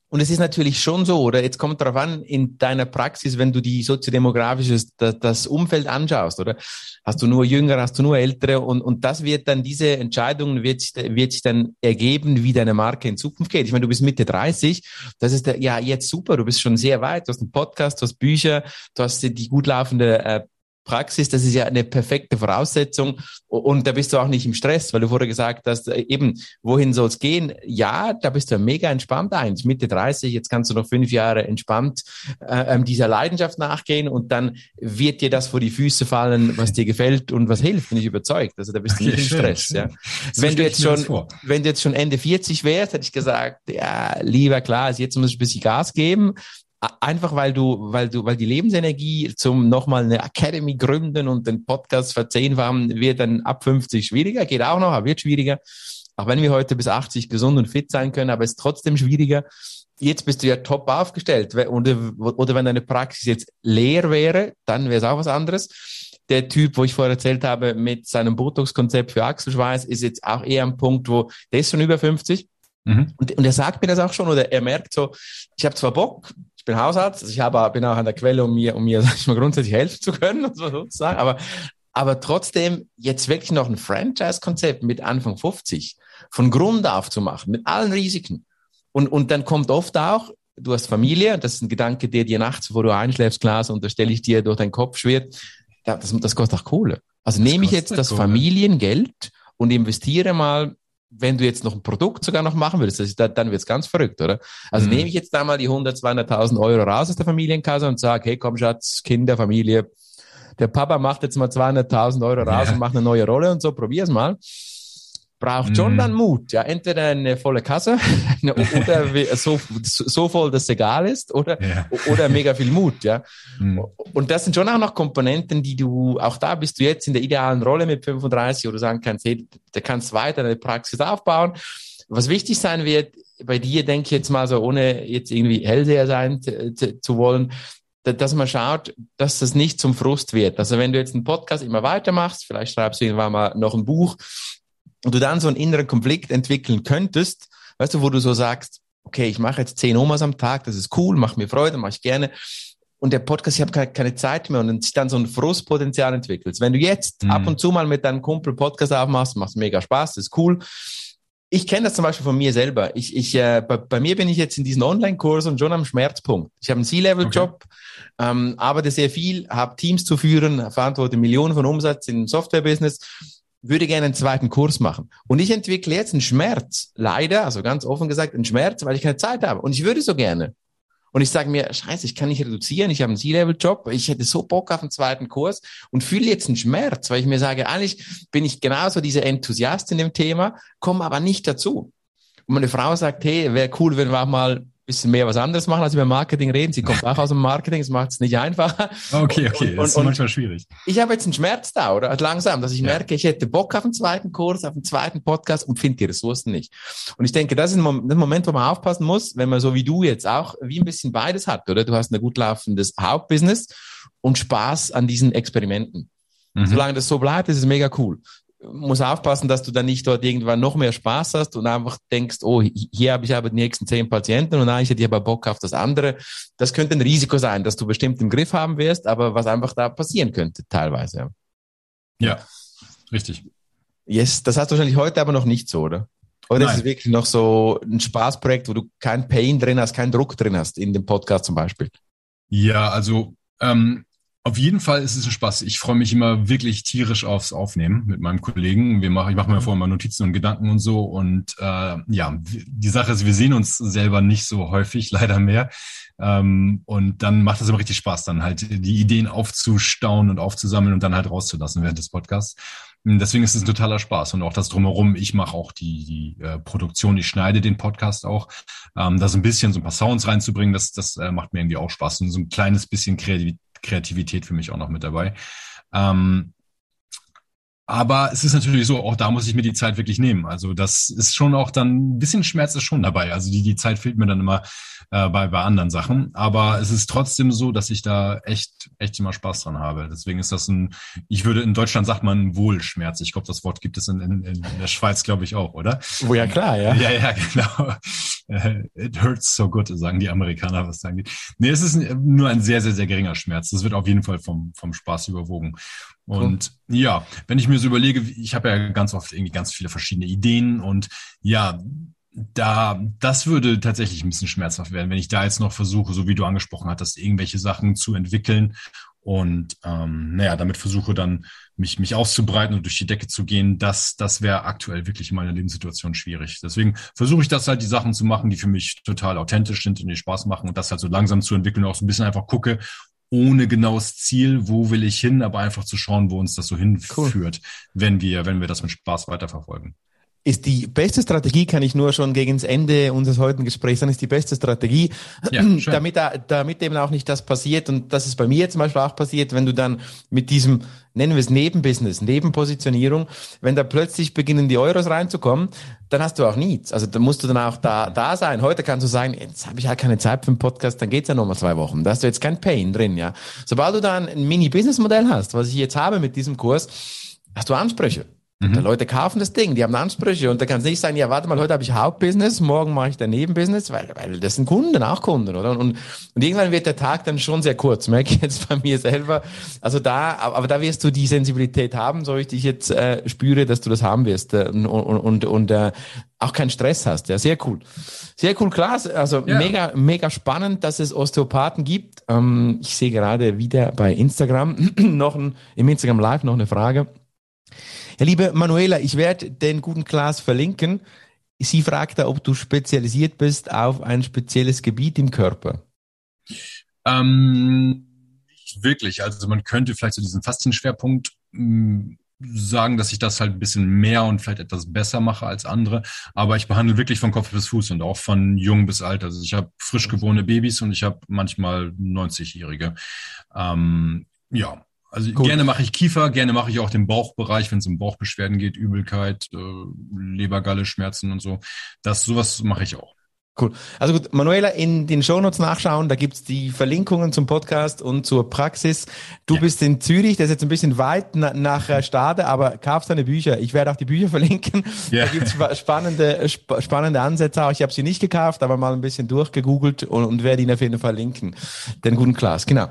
Und es ist natürlich schon so, oder? Jetzt kommt darauf an, in deiner Praxis, wenn du die soziodemografische, das Umfeld anschaust, oder? Hast du nur Jüngere, hast du nur Ältere? Und, und das wird dann, diese Entscheidung wird, wird sich dann ergeben, wie deine Marke in Zukunft geht. Ich meine, du bist Mitte 30, das ist der, ja jetzt super, du bist schon sehr weit, du hast einen Podcast, du hast Bücher, du hast die gut laufende äh, Praxis, das ist ja eine perfekte Voraussetzung und da bist du auch nicht im Stress, weil du vorher gesagt hast, äh, eben, wohin soll es gehen? Ja, da bist du mega entspannt eins, Mitte 30, jetzt kannst du noch fünf Jahre entspannt äh, ähm, dieser Leidenschaft nachgehen und dann wird dir das vor die Füße fallen, was dir gefällt und was hilft, bin ich überzeugt. Also da bist du nicht im Stress. Ja. So wenn du jetzt schon, wenn du jetzt schon Ende 40 wärst, hätte ich gesagt, ja, lieber klar, jetzt muss ich ein bisschen Gas geben, einfach weil du, weil du, weil die Lebensenergie zum nochmal eine Academy gründen und den Podcast verzehnfachen wird dann ab 50 schwieriger, geht auch noch, aber wird schwieriger. Auch wenn wir heute bis 80 gesund und fit sein können, aber es ist trotzdem schwieriger. Jetzt bist du ja top aufgestellt. Oder, oder wenn deine Praxis jetzt leer wäre, dann wäre es auch was anderes. Der Typ, wo ich vorher erzählt habe, mit seinem Botox-Konzept für Achselschweiß, ist jetzt auch eher am Punkt, wo der ist schon über 50. Mhm. Und, und er sagt mir das auch schon, oder er merkt so, ich habe zwar Bock, bin Hausarzt, also ich habe, bin auch an der Quelle, um mir, um mir, sag ich mal, grundsätzlich helfen zu können, sozusagen. Aber, aber trotzdem jetzt wirklich noch ein Franchise-Konzept mit Anfang 50 von Grund auf zu machen, mit allen Risiken. Und, und dann kommt oft auch, du hast Familie, das ist ein Gedanke, der dir nachts, wo du einschläfst, Klaas, unterstelle ich dir durch deinen Kopf schwirrt, das, das kostet auch Kohle. Also das nehme ich jetzt das Kohle. Familiengeld und investiere mal wenn du jetzt noch ein Produkt sogar noch machen würdest, ist, dann wird es ganz verrückt, oder? Also mhm. nehme ich jetzt da mal die 100, 200.000 Euro raus aus der Familienkasse und sage, hey, komm Schatz, Kinder, Familie, der Papa macht jetzt mal 200.000 Euro raus ja. und macht eine neue Rolle und so, probier's mal braucht schon mm. dann Mut. Ja, entweder eine volle Kasse oder so, so voll, dass es egal ist oder, ja. oder mega viel Mut. Ja. Mm. Und das sind schon auch noch Komponenten, die du, auch da bist du jetzt in der idealen Rolle mit 35, wo du sagen kannst, hey, da kannst weiter eine Praxis aufbauen. Was wichtig sein wird, bei dir denke ich jetzt mal so, ohne jetzt irgendwie Hellseher sein zu wollen, dass man schaut, dass das nicht zum Frust wird. Also wenn du jetzt einen Podcast immer weitermachst, vielleicht schreibst du irgendwann mal noch ein Buch, und du dann so einen inneren Konflikt entwickeln könntest, weißt du, wo du so sagst, okay, ich mache jetzt zehn Omas am Tag, das ist cool, macht mir Freude, mache ich gerne. Und der Podcast, ich habe keine, keine Zeit mehr und sich dann so ein Frustpotenzial entwickelt. Wenn du jetzt mhm. ab und zu mal mit deinem Kumpel Podcast aufmachst, macht mega Spaß, das ist cool. Ich kenne das zum Beispiel von mir selber. Ich, ich, äh, bei, bei mir bin ich jetzt in diesen Online-Kursen schon am Schmerzpunkt. Ich habe einen C-Level-Job, okay. ähm, arbeite sehr viel, habe Teams zu führen, verantworte Millionen von Umsatz im Software-Business würde gerne einen zweiten Kurs machen. Und ich entwickle jetzt einen Schmerz, leider, also ganz offen gesagt, einen Schmerz, weil ich keine Zeit habe. Und ich würde so gerne. Und ich sage mir, scheiße, ich kann nicht reduzieren, ich habe einen C-Level-Job, ich hätte so Bock auf einen zweiten Kurs und fühle jetzt einen Schmerz, weil ich mir sage, eigentlich bin ich genauso dieser Enthusiast in dem Thema, komme aber nicht dazu. Und meine Frau sagt, hey, wäre cool, wenn wir auch mal bisschen mehr was anderes machen, als über Marketing reden. Sie kommt auch aus dem Marketing, es macht es nicht einfacher. Okay, okay, und, das ist manchmal schwierig. Ich habe jetzt einen Schmerz da, oder? Langsam, dass ich ja. merke, ich hätte Bock auf einen zweiten Kurs, auf einen zweiten Podcast und finde die Ressourcen nicht. Und ich denke, das ist ein Moment, wo man aufpassen muss, wenn man so wie du jetzt auch wie ein bisschen beides hat, oder? Du hast ein gut laufendes Hauptbusiness und Spaß an diesen Experimenten. Mhm. Solange das so bleibt, ist es mega cool muss aufpassen, dass du dann nicht dort irgendwann noch mehr Spaß hast und einfach denkst, oh, hier habe ich aber die nächsten zehn Patienten und eigentlich hätte ich aber Bock auf das andere. Das könnte ein Risiko sein, dass du bestimmt im Griff haben wirst, aber was einfach da passieren könnte, teilweise. Ja, richtig. Yes, das hast du wahrscheinlich heute aber noch nicht so, oder? Oder Nein. ist es wirklich noch so ein Spaßprojekt, wo du kein Pain drin hast, keinen Druck drin hast, in dem Podcast zum Beispiel? Ja, also ähm, auf jeden Fall ist es ein Spaß. Ich freue mich immer wirklich tierisch aufs Aufnehmen mit meinem Kollegen. Wir machen, ich mache mir vorher mal Notizen und Gedanken und so. Und äh, ja, die Sache ist, wir sehen uns selber nicht so häufig, leider mehr. Ähm, und dann macht es immer richtig Spaß, dann halt die Ideen aufzustauen und aufzusammeln und dann halt rauszulassen während des Podcasts. Deswegen ist es ein totaler Spaß und auch das drumherum. Ich mache auch die, die äh, Produktion, ich schneide den Podcast auch. Ähm, da so ein bisschen so ein paar Sounds reinzubringen, das, das äh, macht mir irgendwie auch Spaß und so ein kleines bisschen Kreativität Kreativität für mich auch noch mit dabei. Ähm, aber es ist natürlich so, auch da muss ich mir die Zeit wirklich nehmen. Also das ist schon auch dann ein bisschen Schmerz ist schon dabei. Also die, die Zeit fehlt mir dann immer äh, bei, bei anderen Sachen. Aber es ist trotzdem so, dass ich da echt, echt immer Spaß dran habe. Deswegen ist das ein, ich würde in Deutschland sagt man Wohlschmerz. Ich glaube, das Wort gibt es in, in, in der Schweiz, glaube ich, auch, oder? Oh ja, klar, ja. Ja, ja, genau. It hurts so good, sagen die Amerikaner, was da angeht. Nee, es ist nur ein sehr, sehr, sehr geringer Schmerz. Das wird auf jeden Fall vom, vom Spaß überwogen. Und cool. ja, wenn ich mir so überlege, ich habe ja ganz oft irgendwie ganz viele verschiedene Ideen und ja, da, das würde tatsächlich ein bisschen schmerzhaft werden, wenn ich da jetzt noch versuche, so wie du angesprochen hattest, irgendwelche Sachen zu entwickeln und ähm, naja, damit versuche dann mich, mich auszubreiten und durch die Decke zu gehen, das, das wäre aktuell wirklich in meiner Lebenssituation schwierig. Deswegen versuche ich das halt, die Sachen zu machen, die für mich total authentisch sind und die Spaß machen und das halt so langsam zu entwickeln und auch so ein bisschen einfach gucke, ohne genaues Ziel, wo will ich hin, aber einfach zu schauen, wo uns das so hinführt, cool. wenn wir, wenn wir das mit Spaß weiterverfolgen ist die beste Strategie, kann ich nur schon gegen das Ende unseres heutigen Gesprächs sagen, ist die beste Strategie, ja, damit, damit eben auch nicht das passiert und das ist bei mir zum Beispiel auch passiert, wenn du dann mit diesem, nennen wir es Nebenbusiness, Nebenpositionierung, wenn da plötzlich beginnen die Euros reinzukommen, dann hast du auch nichts. Also da musst du dann auch da, da sein. Heute kannst du sagen, jetzt habe ich halt keine Zeit für einen Podcast, dann geht's ja nochmal zwei Wochen. Da hast du jetzt kein Pain drin, ja. Sobald du dann ein Mini-Business-Modell hast, was ich jetzt habe mit diesem Kurs, hast du Ansprüche. Mhm. Die Leute kaufen das Ding, die haben Ansprüche und da kann es nicht sein, ja, warte mal, heute habe ich Hauptbusiness, morgen mache ich daneben Business, weil, weil das sind Kunden, auch Kunden, oder? Und, und irgendwann wird der Tag dann schon sehr kurz, merke ich jetzt bei mir selber. Also da, aber da wirst du die Sensibilität haben, so ich dich jetzt äh, spüre, dass du das haben wirst äh, und, und, und, und äh, auch keinen Stress hast. Ja, sehr cool. Sehr cool, klar. Also ja. mega, mega spannend, dass es Osteopathen gibt. Ähm, ich sehe gerade wieder bei Instagram noch ein, im Instagram Live noch eine Frage. Ja, liebe Manuela, ich werde den guten Klaas verlinken. Sie fragt da, ob du spezialisiert bist auf ein spezielles Gebiet im Körper. Ähm, nicht wirklich. Also man könnte vielleicht so diesen Faszienschwerpunkt mh, sagen, dass ich das halt ein bisschen mehr und vielleicht etwas besser mache als andere. Aber ich behandle wirklich von Kopf bis Fuß und auch von jung bis alt. Also ich habe frisch geborene Babys und ich habe manchmal 90-Jährige. Ähm, ja, also Gut. gerne mache ich Kiefer, gerne mache ich auch den Bauchbereich, wenn es um Bauchbeschwerden geht, Übelkeit, äh, Lebergalle, Schmerzen und so. Das sowas mache ich auch. Cool. Also gut, Manuela, in den Shownotes nachschauen, da gibt's die Verlinkungen zum Podcast und zur Praxis. Du ja. bist in Zürich, das ist jetzt ein bisschen weit na, nach Stade, aber kaufst deine Bücher. Ich werde auch die Bücher verlinken. Ja. Da gibt's spannende, sp spannende Ansätze auch. Ich habe sie nicht gekauft, aber mal ein bisschen durchgegoogelt und, und werde ihn auf jeden Fall verlinken. Den guten Klaas, genau.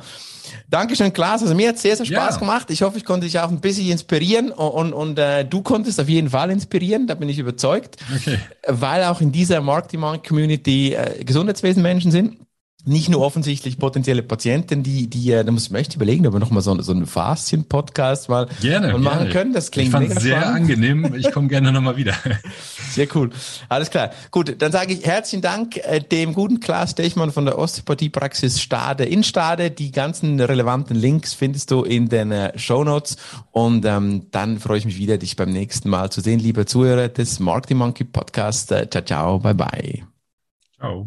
Dankeschön, Klaas. Also mir hat sehr, sehr Spaß ja. gemacht. Ich hoffe, ich konnte dich auch ein bisschen inspirieren und, und, und äh, du konntest auf jeden Fall inspirieren, da bin ich überzeugt. Okay. Weil auch in dieser Marketing-Community äh, Gesundheitswesenmenschen sind nicht nur offensichtlich potenzielle Patienten, die, die, äh, da muss man echt überlegen, ob wir nochmal so, so einen Faszien-Podcast mal gerne, machen gerne. können. Das klingt ich mega sehr spannend. angenehm. Ich komme gerne nochmal wieder. Sehr cool. Alles klar. Gut, dann sage ich herzlichen Dank äh, dem guten Klaas Dechmann von der Osteopathiepraxis Stade in Stade. Die ganzen relevanten Links findest du in den äh, Show Notes. Und ähm, dann freue ich mich wieder, dich beim nächsten Mal zu sehen, lieber Zuhörer des Marketing Monkey Podcast. Äh, ciao, ciao, bye, bye. Ciao.